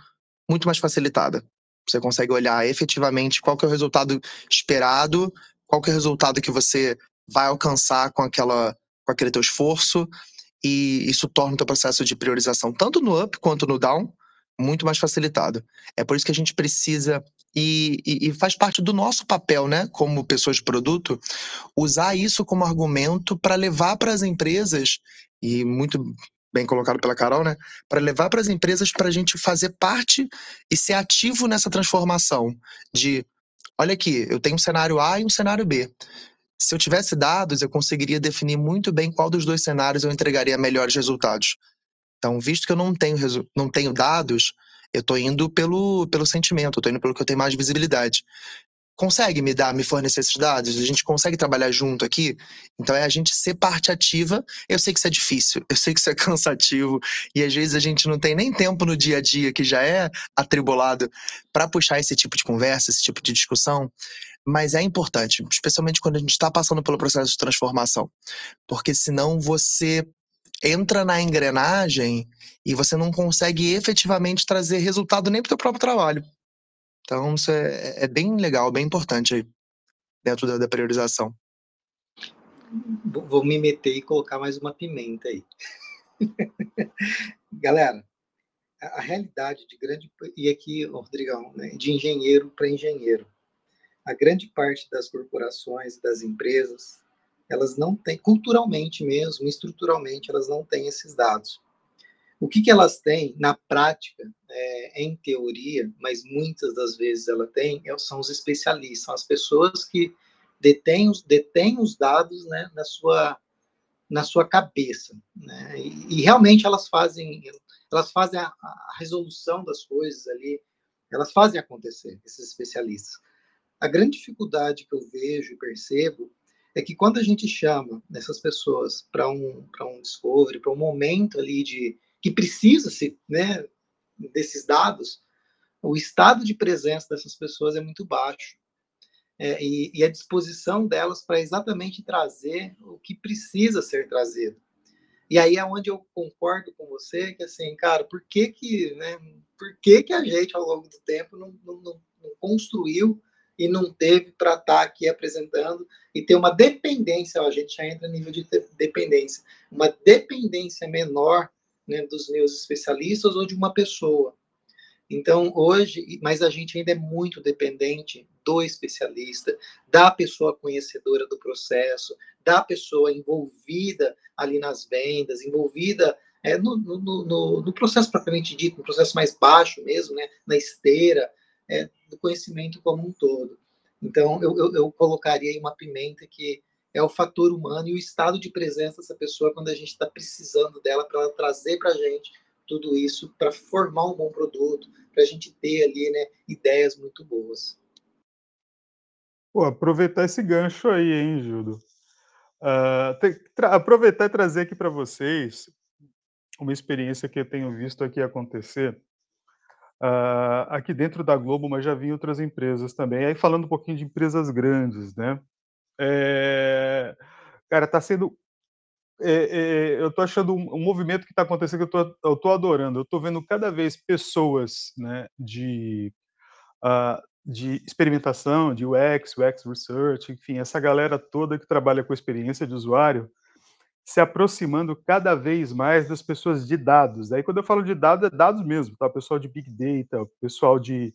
muito mais facilitada. Você consegue olhar efetivamente qual é o resultado esperado, qual é o resultado que você vai alcançar com aquela com aquele teu esforço e isso torna o teu processo de priorização tanto no up quanto no down muito mais facilitado. É por isso que a gente precisa e, e, e, faz parte do nosso papel, né, como pessoas de produto, usar isso como argumento para levar para as empresas e muito bem colocado pela Carol, né, para levar para as empresas para a gente fazer parte e ser ativo nessa transformação de, olha aqui, eu tenho um cenário A e um cenário B. Se eu tivesse dados, eu conseguiria definir muito bem qual dos dois cenários eu entregaria melhores resultados. Então, visto que eu não tenho, não tenho dados, eu estou indo pelo, pelo sentimento, tô indo pelo que eu tenho mais visibilidade. Consegue me dar, me fornecer esses dados? A gente consegue trabalhar junto aqui? Então é a gente ser parte ativa. Eu sei que isso é difícil, eu sei que isso é [laughs] cansativo, e às vezes a gente não tem nem tempo no dia a dia, que já é atribulado, para puxar esse tipo de conversa, esse tipo de discussão mas é importante, especialmente quando a gente está passando pelo processo de transformação, porque senão você entra na engrenagem e você não consegue efetivamente trazer resultado nem para o próprio trabalho. Então, isso é, é, bem legal, bem importante aí, dentro da, da priorização. Vou me meter e colocar mais uma pimenta aí. [laughs] Galera, a, a, realidade de grande. E aqui, Rodrigão, né, de engenheiro para engenheiro. A grande parte das corporações, das empresas, elas não têm, culturalmente mesmo, estruturalmente, elas não têm esses dados. O que, que elas têm na prática, é, em teoria, mas muitas das vezes ela tem, é, são os especialistas, são as pessoas que detêm os, detêm os dados né, na, sua, na sua cabeça. Né? E, e, realmente elas fazem, elas fazem a, a resolução das coisas ali, elas fazem acontecer, esses especialistas. A grande dificuldade que eu vejo e percebo é que quando a gente chama essas pessoas para um, um discovery, para um momento ali de que precisa-se né, desses dados, o estado de presença dessas pessoas é muito baixo. É, e, e, a disposição delas para exatamente trazer o que precisa ser trazido. E aí é onde eu concordo com você, que assim, cara, por que que, né, por que que a gente, ao longo do tempo, não, não, não construiu e não teve para estar tá aqui apresentando e ter uma dependência, ó, a gente já entra no nível de dependência, uma dependência menor né, dos meus especialistas ou de uma pessoa. Então, hoje, mas a gente ainda é muito dependente do especialista, da pessoa conhecedora do processo, da pessoa envolvida ali nas vendas, envolvida é, no, no, no, no processo propriamente dito, no processo mais baixo mesmo, né, na esteira, é, do conhecimento como um todo. Então, eu, eu, eu colocaria aí uma pimenta que é o fator humano e o estado de presença dessa pessoa quando a gente está precisando dela para ela trazer para a gente tudo isso para formar um bom produto, para a gente ter ali né, ideias muito boas. Pô, aproveitar esse gancho aí, hein, Judo? Uh, aproveitar e trazer aqui para vocês uma experiência que eu tenho visto aqui acontecer uh, aqui dentro da Globo, mas já vi em outras empresas também. Aí falando um pouquinho de empresas grandes, né? É, cara, está sendo é, é, eu estou achando um, um, movimento que está acontecendo que eu estou adorando. Eu estou vendo cada vez pessoas né, de, uh, de experimentação, de UX, UX Research, enfim, essa galera toda que trabalha com experiência de usuário, se aproximando cada vez mais das pessoas de dados. Aí, quando eu falo de dados, é dados mesmo, tá? Pessoal de Big Data, pessoal de,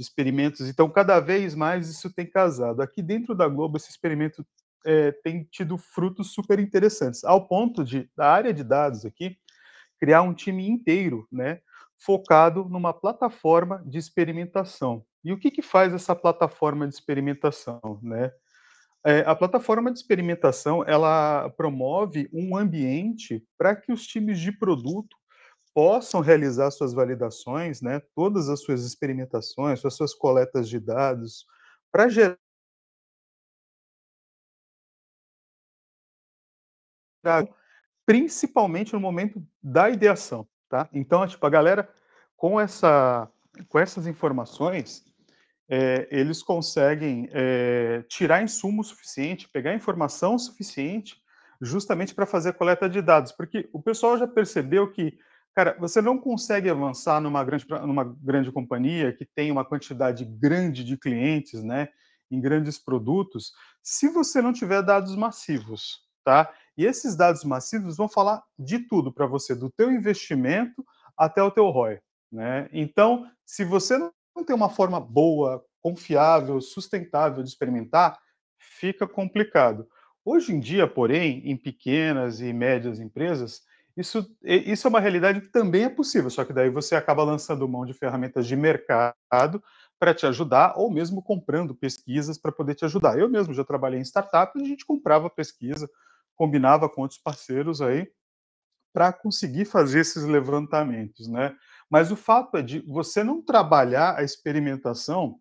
de experimentos. Então, cada vez mais isso tem casado. Aqui dentro da Globo, esse experimento é, tem tido frutos super interessantes, ao ponto de, da área de dados aqui, criar um time inteiro, né? Focado numa plataforma de experimentação. E o que, que faz essa plataforma de experimentação, né? É, a plataforma de experimentação ela promove um ambiente para que os times de produto possam realizar suas validações, né, todas as suas experimentações, as suas coletas de dados, para gerar principalmente no momento da ideação, tá? Então, tipo, a galera com essa com essas informações, é, eles conseguem é, tirar insumo suficiente, pegar informação suficiente, justamente para fazer a coleta de dados, porque o pessoal já percebeu que, cara, você não consegue avançar numa grande, numa grande companhia que tem uma quantidade grande de clientes, né? em grandes produtos se você não tiver dados massivos, tá? E esses dados massivos vão falar de tudo para você, do teu investimento até o teu ROI, né? Então, se você não tem uma forma boa, confiável, sustentável de experimentar, fica complicado. Hoje em dia, porém, em pequenas e médias empresas, isso, isso é uma realidade que também é possível, só que daí você acaba lançando mão de ferramentas de mercado para te ajudar, ou mesmo comprando pesquisas para poder te ajudar. Eu mesmo já trabalhei em startup, a gente comprava pesquisa, combinava com outros parceiros aí para conseguir fazer esses levantamentos, né? Mas o fato é de você não trabalhar a experimentação,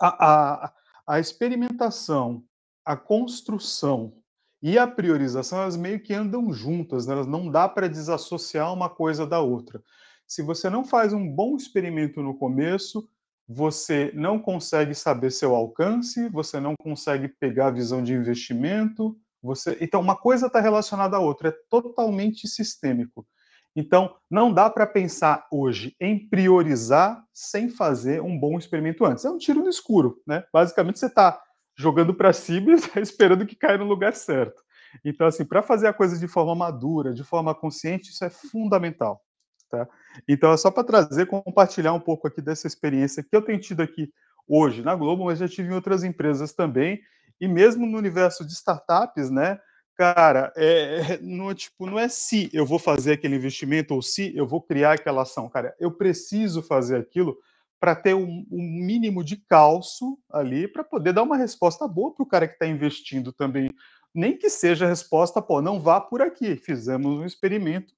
a, a, a experimentação, a construção e a priorização, elas meio que andam juntas, né? elas não dá para desassociar uma coisa da outra. Se você não faz um bom experimento no começo, você não consegue saber seu alcance, você não consegue pegar a visão de investimento, você... então uma coisa está relacionada à outra, é totalmente sistêmico. Então, não dá para pensar hoje em priorizar sem fazer um bom experimento antes. É um tiro no escuro, né? Basicamente, você está jogando para cima e [laughs] esperando que caia no lugar certo. Então, assim, para fazer a coisa de forma madura, de forma consciente, isso é fundamental. Tá? Então, é só para trazer, compartilhar um pouco aqui dessa experiência que eu tenho tido aqui hoje na Globo, mas já tive em outras empresas também, e mesmo no universo de startups, né? Cara, é, é tipo, não é se eu vou fazer aquele investimento ou se eu vou criar aquela ação, cara. Eu preciso fazer aquilo para ter um, um, mínimo de calço ali para poder dar uma resposta boa para o cara que está investindo também. Nem que seja a resposta, pô, não vá por aqui. Fizemos um experimento,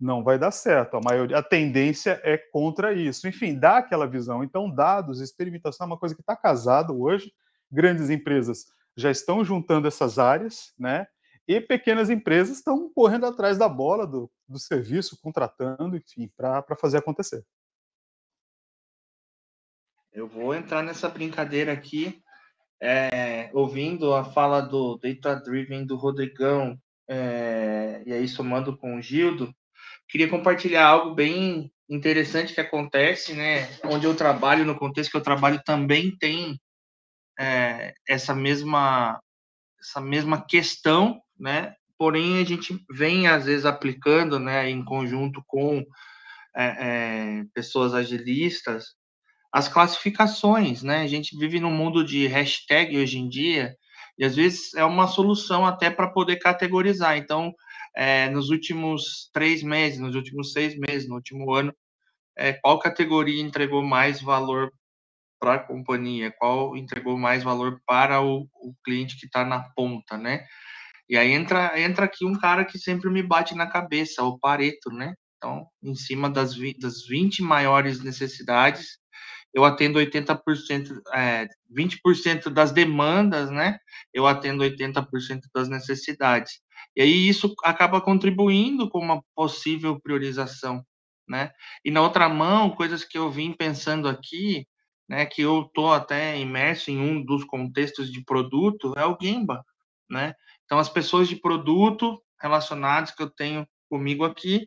não vai dar certo. A maioria, a tendência é contra isso. Enfim, dá aquela visão. Então, dados, experimentação é uma coisa que está casado hoje. Grandes empresas já estão juntando essas áreas, né? E pequenas empresas estão correndo atrás da bola do, do serviço, contratando, enfim, para fazer acontecer. Eu vou entrar nessa brincadeira aqui, é, ouvindo a fala do Data Driven do Rodrigão, é, e aí somando com o Gildo, queria compartilhar algo bem interessante que acontece, né? Onde eu trabalho, no contexto que eu trabalho, também tem é, essa mesma essa mesma questão, né? Porém, a gente vem às vezes aplicando, né, em conjunto com é, é, pessoas agilistas, as classificações, né? A gente vive num mundo de hashtag hoje em dia, e às vezes é uma solução até para poder categorizar. Então, é, nos últimos três meses, nos últimos seis meses, no último ano, é, qual categoria entregou mais valor para a companhia? Qual entregou mais valor para o, o cliente que está na ponta, né? E aí entra, entra aqui um cara que sempre me bate na cabeça, o Pareto, né? Então, em cima das, das 20 maiores necessidades, eu atendo 80%, é, 20% das demandas, né? Eu atendo 80% das necessidades. E aí isso acaba contribuindo com uma possível priorização, né? E na outra mão, coisas que eu vim pensando aqui, né, que eu tô até imerso em um dos contextos de produto, é o Gemba, né? Então as pessoas de produto relacionadas que eu tenho comigo aqui,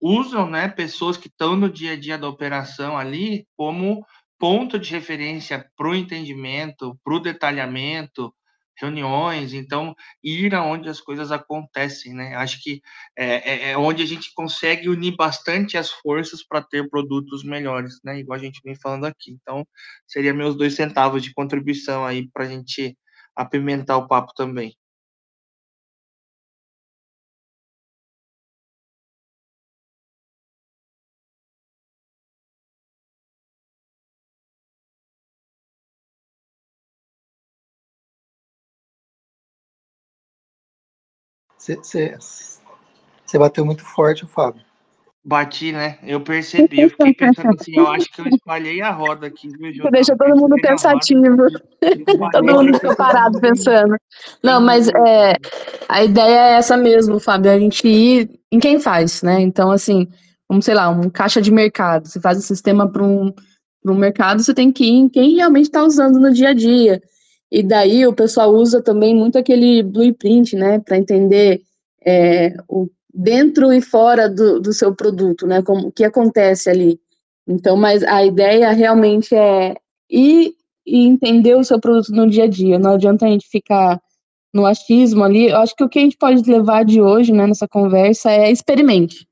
usam, né, pessoas que estão no dia a dia da operação ali como ponto de referência para o entendimento, para o detalhamento, reuniões, então ir aonde as coisas acontecem, né? Acho que é, é, é onde a gente consegue unir bastante as forças para ter produtos melhores, né? Igual a gente vem falando aqui. Então, seria meus dois centavos de contribuição aí para a gente apimentar o papo também. Você bateu muito forte, Fábio. Bati, né? Eu percebi. Eu fiquei pensando assim, eu acho que eu espalhei a roda aqui, viu, Deixa todo mundo pensativo. todo mundo ficou parado pensando. Não, mas é, a ideia é essa mesmo, Fábio. A gente ir em quem faz, né? Então, assim, como sei lá, um caixa de mercado. Você faz um sistema para um, um mercado, você tem que ir em quem realmente está usando no dia a dia. E daí o pessoal usa também muito aquele blueprint, né, para entender é, o dentro e fora do, do seu produto, né, como o que acontece ali. Então, mas a ideia realmente é ir e entender o seu produto no dia a dia. Não adianta a gente ficar no achismo ali. Eu acho que o que a gente pode levar de hoje, né, nessa conversa é experimente.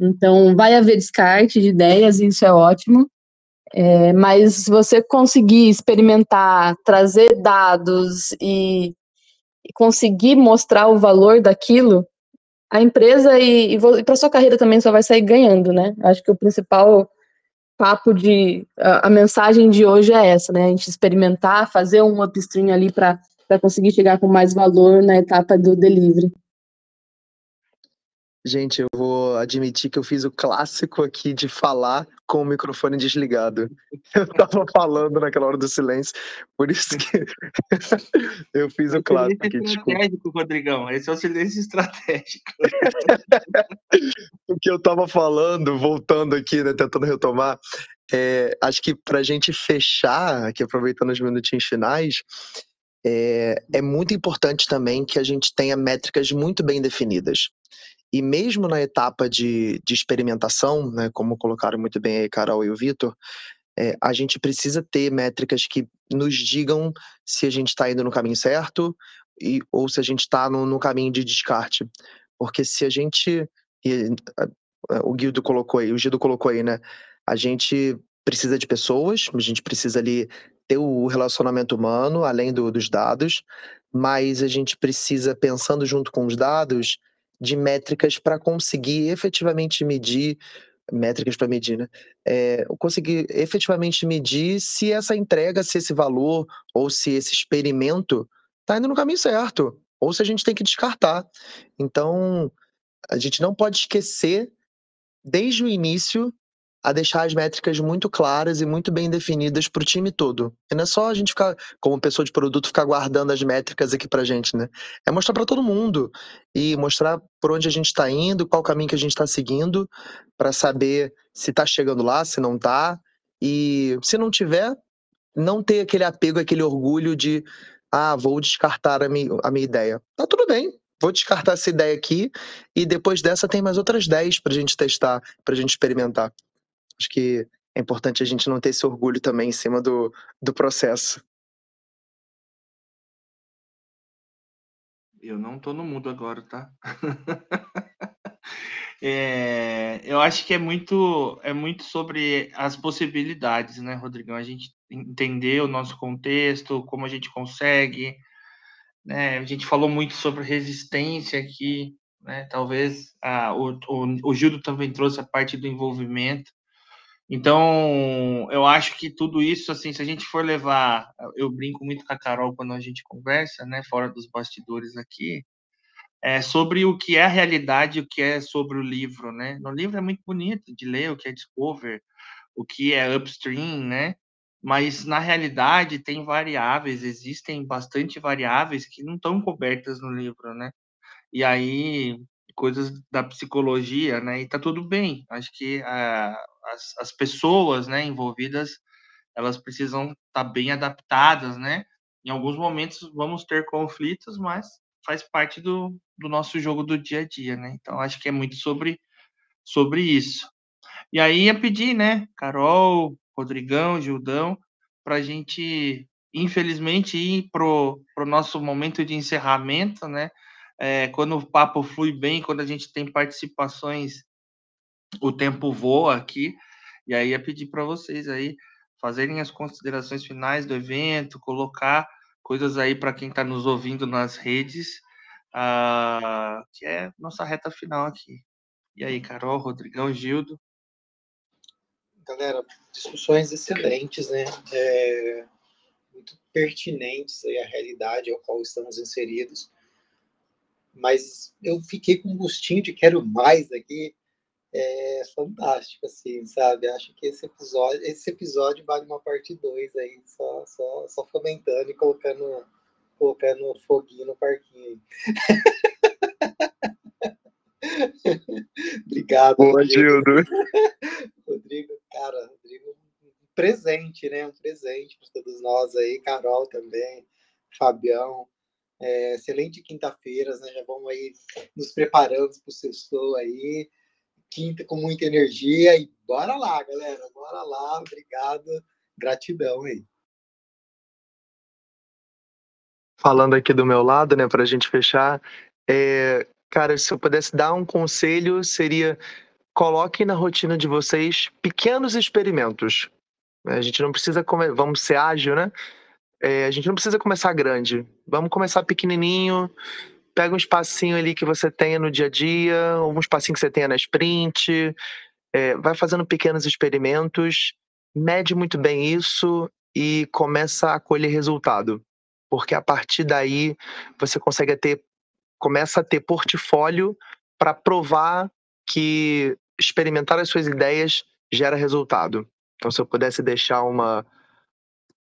Então, vai haver descarte de ideias, e isso é ótimo. É, mas você conseguir experimentar, trazer dados e, e conseguir mostrar o valor daquilo, a empresa e, e, e para sua carreira também só vai sair ganhando, né? Acho que o principal papo de a, a, mensagem de hoje é essa, né? A gente experimentar, fazer um upstream ali para conseguir chegar com mais valor na etapa do delivery. Gente, eu vou admitir que eu fiz o clássico aqui de falar com o microfone desligado. [laughs] Eu tava falando naquela hora do silêncio, por isso que [laughs] eu fiz o clássico aqui. estratégico, Rodrigão. Esse é o silêncio estratégico. [laughs] o que eu tava falando, voltando aqui, né, tentando retomar, é, acho que para a gente fechar, aqui aproveitando os minutinhos finais, é, é muito importante também que a gente tenha métricas muito bem definidas. E mesmo na etapa de, de experimentação, né, como colocaram muito bem aí Carol e o Vitor, é, a gente precisa ter métricas que nos digam se a gente está indo no caminho certo e, ou se a gente está no, no, caminho de descarte. Porque se a gente. E, a, o Guido colocou aí, o Guido colocou aí, né? A gente precisa de pessoas, a gente precisa ali ter o relacionamento humano, além do, dos dados, mas a gente precisa, pensando junto com os dados, de métricas para conseguir efetivamente medir métricas para medir, né? É, conseguir efetivamente medir se essa entrega, se esse valor ou se esse experimento está indo no caminho certo, ou se a gente tem que descartar. Então, a gente não pode esquecer desde o início a deixar as métricas muito claras e muito bem definidas para o time todo. E não é só a gente ficar, como pessoa de produto, ficar guardando as métricas aqui para gente, né? É mostrar para todo mundo e mostrar por onde a gente está indo, qual caminho que a gente está seguindo, para saber se está chegando lá, se não está. E se não tiver, não ter aquele apego, aquele orgulho de, ah, vou descartar a minha, a minha ideia. Tá tudo bem, vou descartar essa ideia aqui e depois dessa tem mais outras 10 para a gente testar, para a gente experimentar. Acho que é importante a gente não ter esse orgulho também em cima do, do processo. Eu não tô no mudo agora, tá? [laughs] é, eu acho que é muito, é muito sobre as possibilidades, né, Rodrigão? A gente entender o nosso contexto, como a gente consegue, né? A gente falou muito sobre resistência aqui, né? Talvez ah, o, o, o Gildo também trouxe a parte do envolvimento. Então, eu acho que tudo isso, assim, se a gente for levar, eu brinco muito com a Carol quando a gente conversa, né, fora dos bastidores aqui, é sobre o que é a realidade, o que é sobre o livro, né? No livro é muito bonito de ler o que é discover, o que é upstream, né? Mas na realidade tem variáveis, existem bastante variáveis que não estão cobertas no livro, né? E aí coisas da psicologia, né? E tá tudo bem. Acho que a, as, as pessoas, né, envolvidas, elas precisam estar tá bem adaptadas, né? Em alguns momentos vamos ter conflitos, mas faz parte do, do nosso jogo do dia a dia, né? Então acho que é muito sobre sobre isso. E aí ia pedir, né, Carol, Rodrigão, Gildão, para a gente, infelizmente, ir pro, pro nosso momento de encerramento, né? É, quando o papo flui bem, quando a gente tem participações, o tempo voa aqui. E aí ia pedir para vocês aí fazerem as considerações finais do evento, colocar coisas aí para quem está nos ouvindo nas redes, uh, que é nossa reta final aqui. E aí, Carol, Rodrigão, Gildo? Galera, discussões excelentes, né? É, muito pertinentes aí à realidade ao qual estamos inseridos mas eu fiquei com um gostinho de quero mais aqui. É fantástico, assim, sabe? Acho que esse episódio, esse episódio vale uma parte 2 aí, só, só, só fomentando e colocando, colocando foguinho no parquinho. [laughs] Obrigado. Gildo. [laughs] Rodrigo, cara, Rodrigo, um presente, né? Um presente para todos nós aí, Carol também, Fabião. É, excelente quinta-feira, né? Já vamos aí nos preparando para o sextou aí. Quinta com muita energia e bora lá, galera. Bora lá. Obrigado. Gratidão aí. falando aqui do meu lado, né, para a gente fechar. É, cara, se eu pudesse dar um conselho, seria coloquem na rotina de vocês pequenos experimentos. A gente não precisa comer, vamos ser ágil, né? É, a gente não precisa começar grande. Vamos começar pequenininho. Pega um espacinho ali que você tenha no dia a dia, um espacinho que você tenha na sprint. É, vai fazendo pequenos experimentos, mede muito bem isso e começa a colher resultado. Porque a partir daí você consegue ter, começa a ter portfólio para provar que experimentar as suas ideias gera resultado. Então, se eu pudesse deixar uma,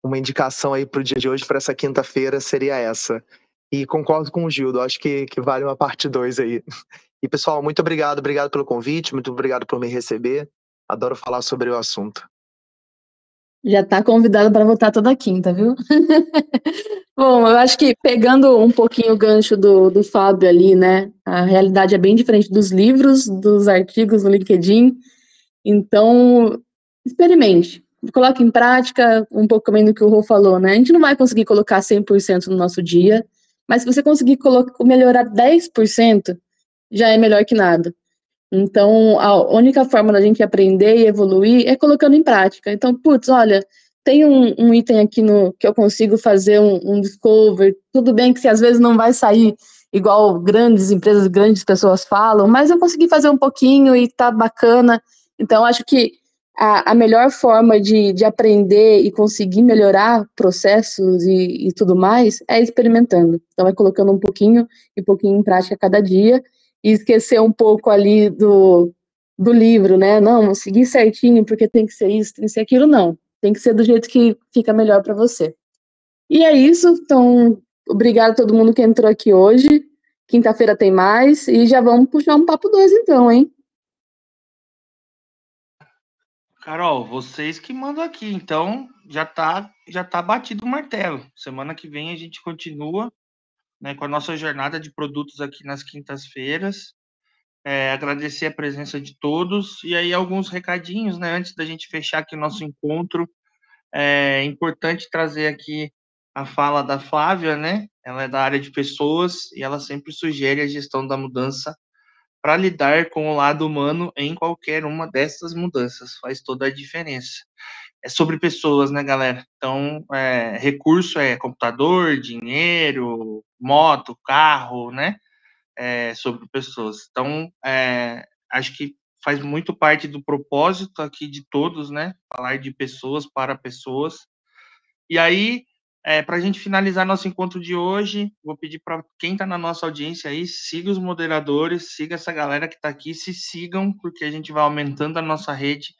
uma indicação aí para o dia de hoje, para essa quinta-feira, seria essa. E concordo com o Gildo, acho que, que vale uma parte 2 aí. [laughs] E, pessoal, muito obrigado, obrigado pelo convite, muito obrigado por me receber. Adoro falar sobre o assunto. Já está convidado para votar toda quinta, viu? [laughs] Bom, eu acho que pegando um pouquinho o gancho do, do Fábio ali, né? A realidade é bem diferente dos livros, dos artigos no LinkedIn. Então, experimente. Coloque em prática um pouco também do que o Rô falou, né? A gente não vai conseguir colocar 100% no nosso dia, mas se você conseguir melhorar 10%, já é melhor que nada. Então, a única forma da gente aprender e evoluir é colocando em prática. Então, putz, olha, tem um, um item aqui no que eu consigo fazer um, um, discover. Tudo bem que se às vezes não vai sair igual grandes empresas, grandes pessoas falam, mas eu consegui fazer um pouquinho e tá bacana. Então, acho que a, a melhor forma de, de aprender e conseguir melhorar processos e, e tudo mais é experimentando. Então, vai colocando um pouquinho e pouquinho em prática cada dia e esquecer um pouco ali do, do livro, né? Não, seguir certinho porque tem que ser isso, tem que ser aquilo, não. Tem que ser do jeito que fica melhor para você. E é isso, então, obrigado a todo mundo que entrou aqui hoje. Quinta-feira tem mais e já vamos puxar um papo dois então, hein? Carol, vocês que mandam aqui, então já tá já tá batido o martelo. Semana que vem a gente continua né, com a nossa jornada de produtos aqui nas quintas-feiras. É, agradecer a presença de todos e aí alguns recadinhos, né, antes da gente fechar aqui o nosso encontro. É importante trazer aqui a fala da Flávia, né? Ela é da área de pessoas e ela sempre sugere a gestão da mudança para lidar com o lado humano em qualquer uma dessas mudanças. Faz toda a diferença é sobre pessoas, né, galera? Então, é, recurso é computador, dinheiro, moto, carro, né? É, sobre pessoas. Então, é, acho que faz muito parte do propósito aqui de todos, né? Falar de pessoas para pessoas. E aí, é, para a gente finalizar nosso encontro de hoje, vou pedir para quem está na nossa audiência aí, siga os moderadores, siga essa galera que está aqui, se sigam, porque a gente vai aumentando a nossa rede,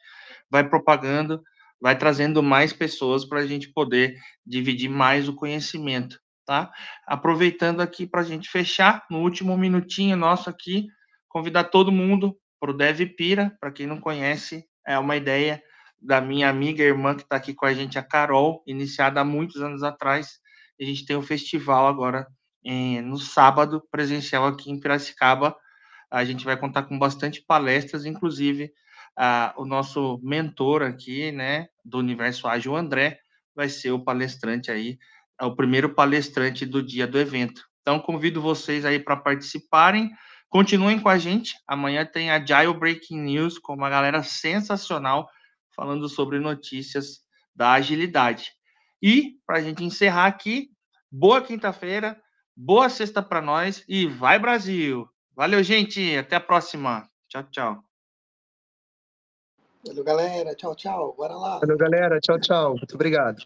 vai propagando vai trazendo mais pessoas para a gente poder dividir mais o conhecimento, tá? Aproveitando aqui para a gente fechar, no último minutinho nosso aqui, convidar todo mundo para o Dev Pira, para quem não conhece, é uma ideia da minha amiga e irmã que está aqui com a gente, a Carol, iniciada há muitos anos atrás. A gente tem um festival agora em, no sábado, presencial aqui em Piracicaba. A gente vai contar com bastante palestras, inclusive o nosso mentor aqui, né, do Universo Ágil, André, vai ser o palestrante aí, é o primeiro palestrante do dia do evento. Então, convido vocês aí para participarem. Continuem com a gente. Amanhã tem a Agile Breaking News com uma galera sensacional falando sobre notícias da agilidade. E, para a gente encerrar aqui, boa quinta-feira, boa sexta para nós e vai Brasil! Valeu, gente. Até a próxima. Tchau, tchau. Valeu, galera. Tchau, tchau. Bora lá. Valeu, galera. Tchau, tchau. Muito obrigado.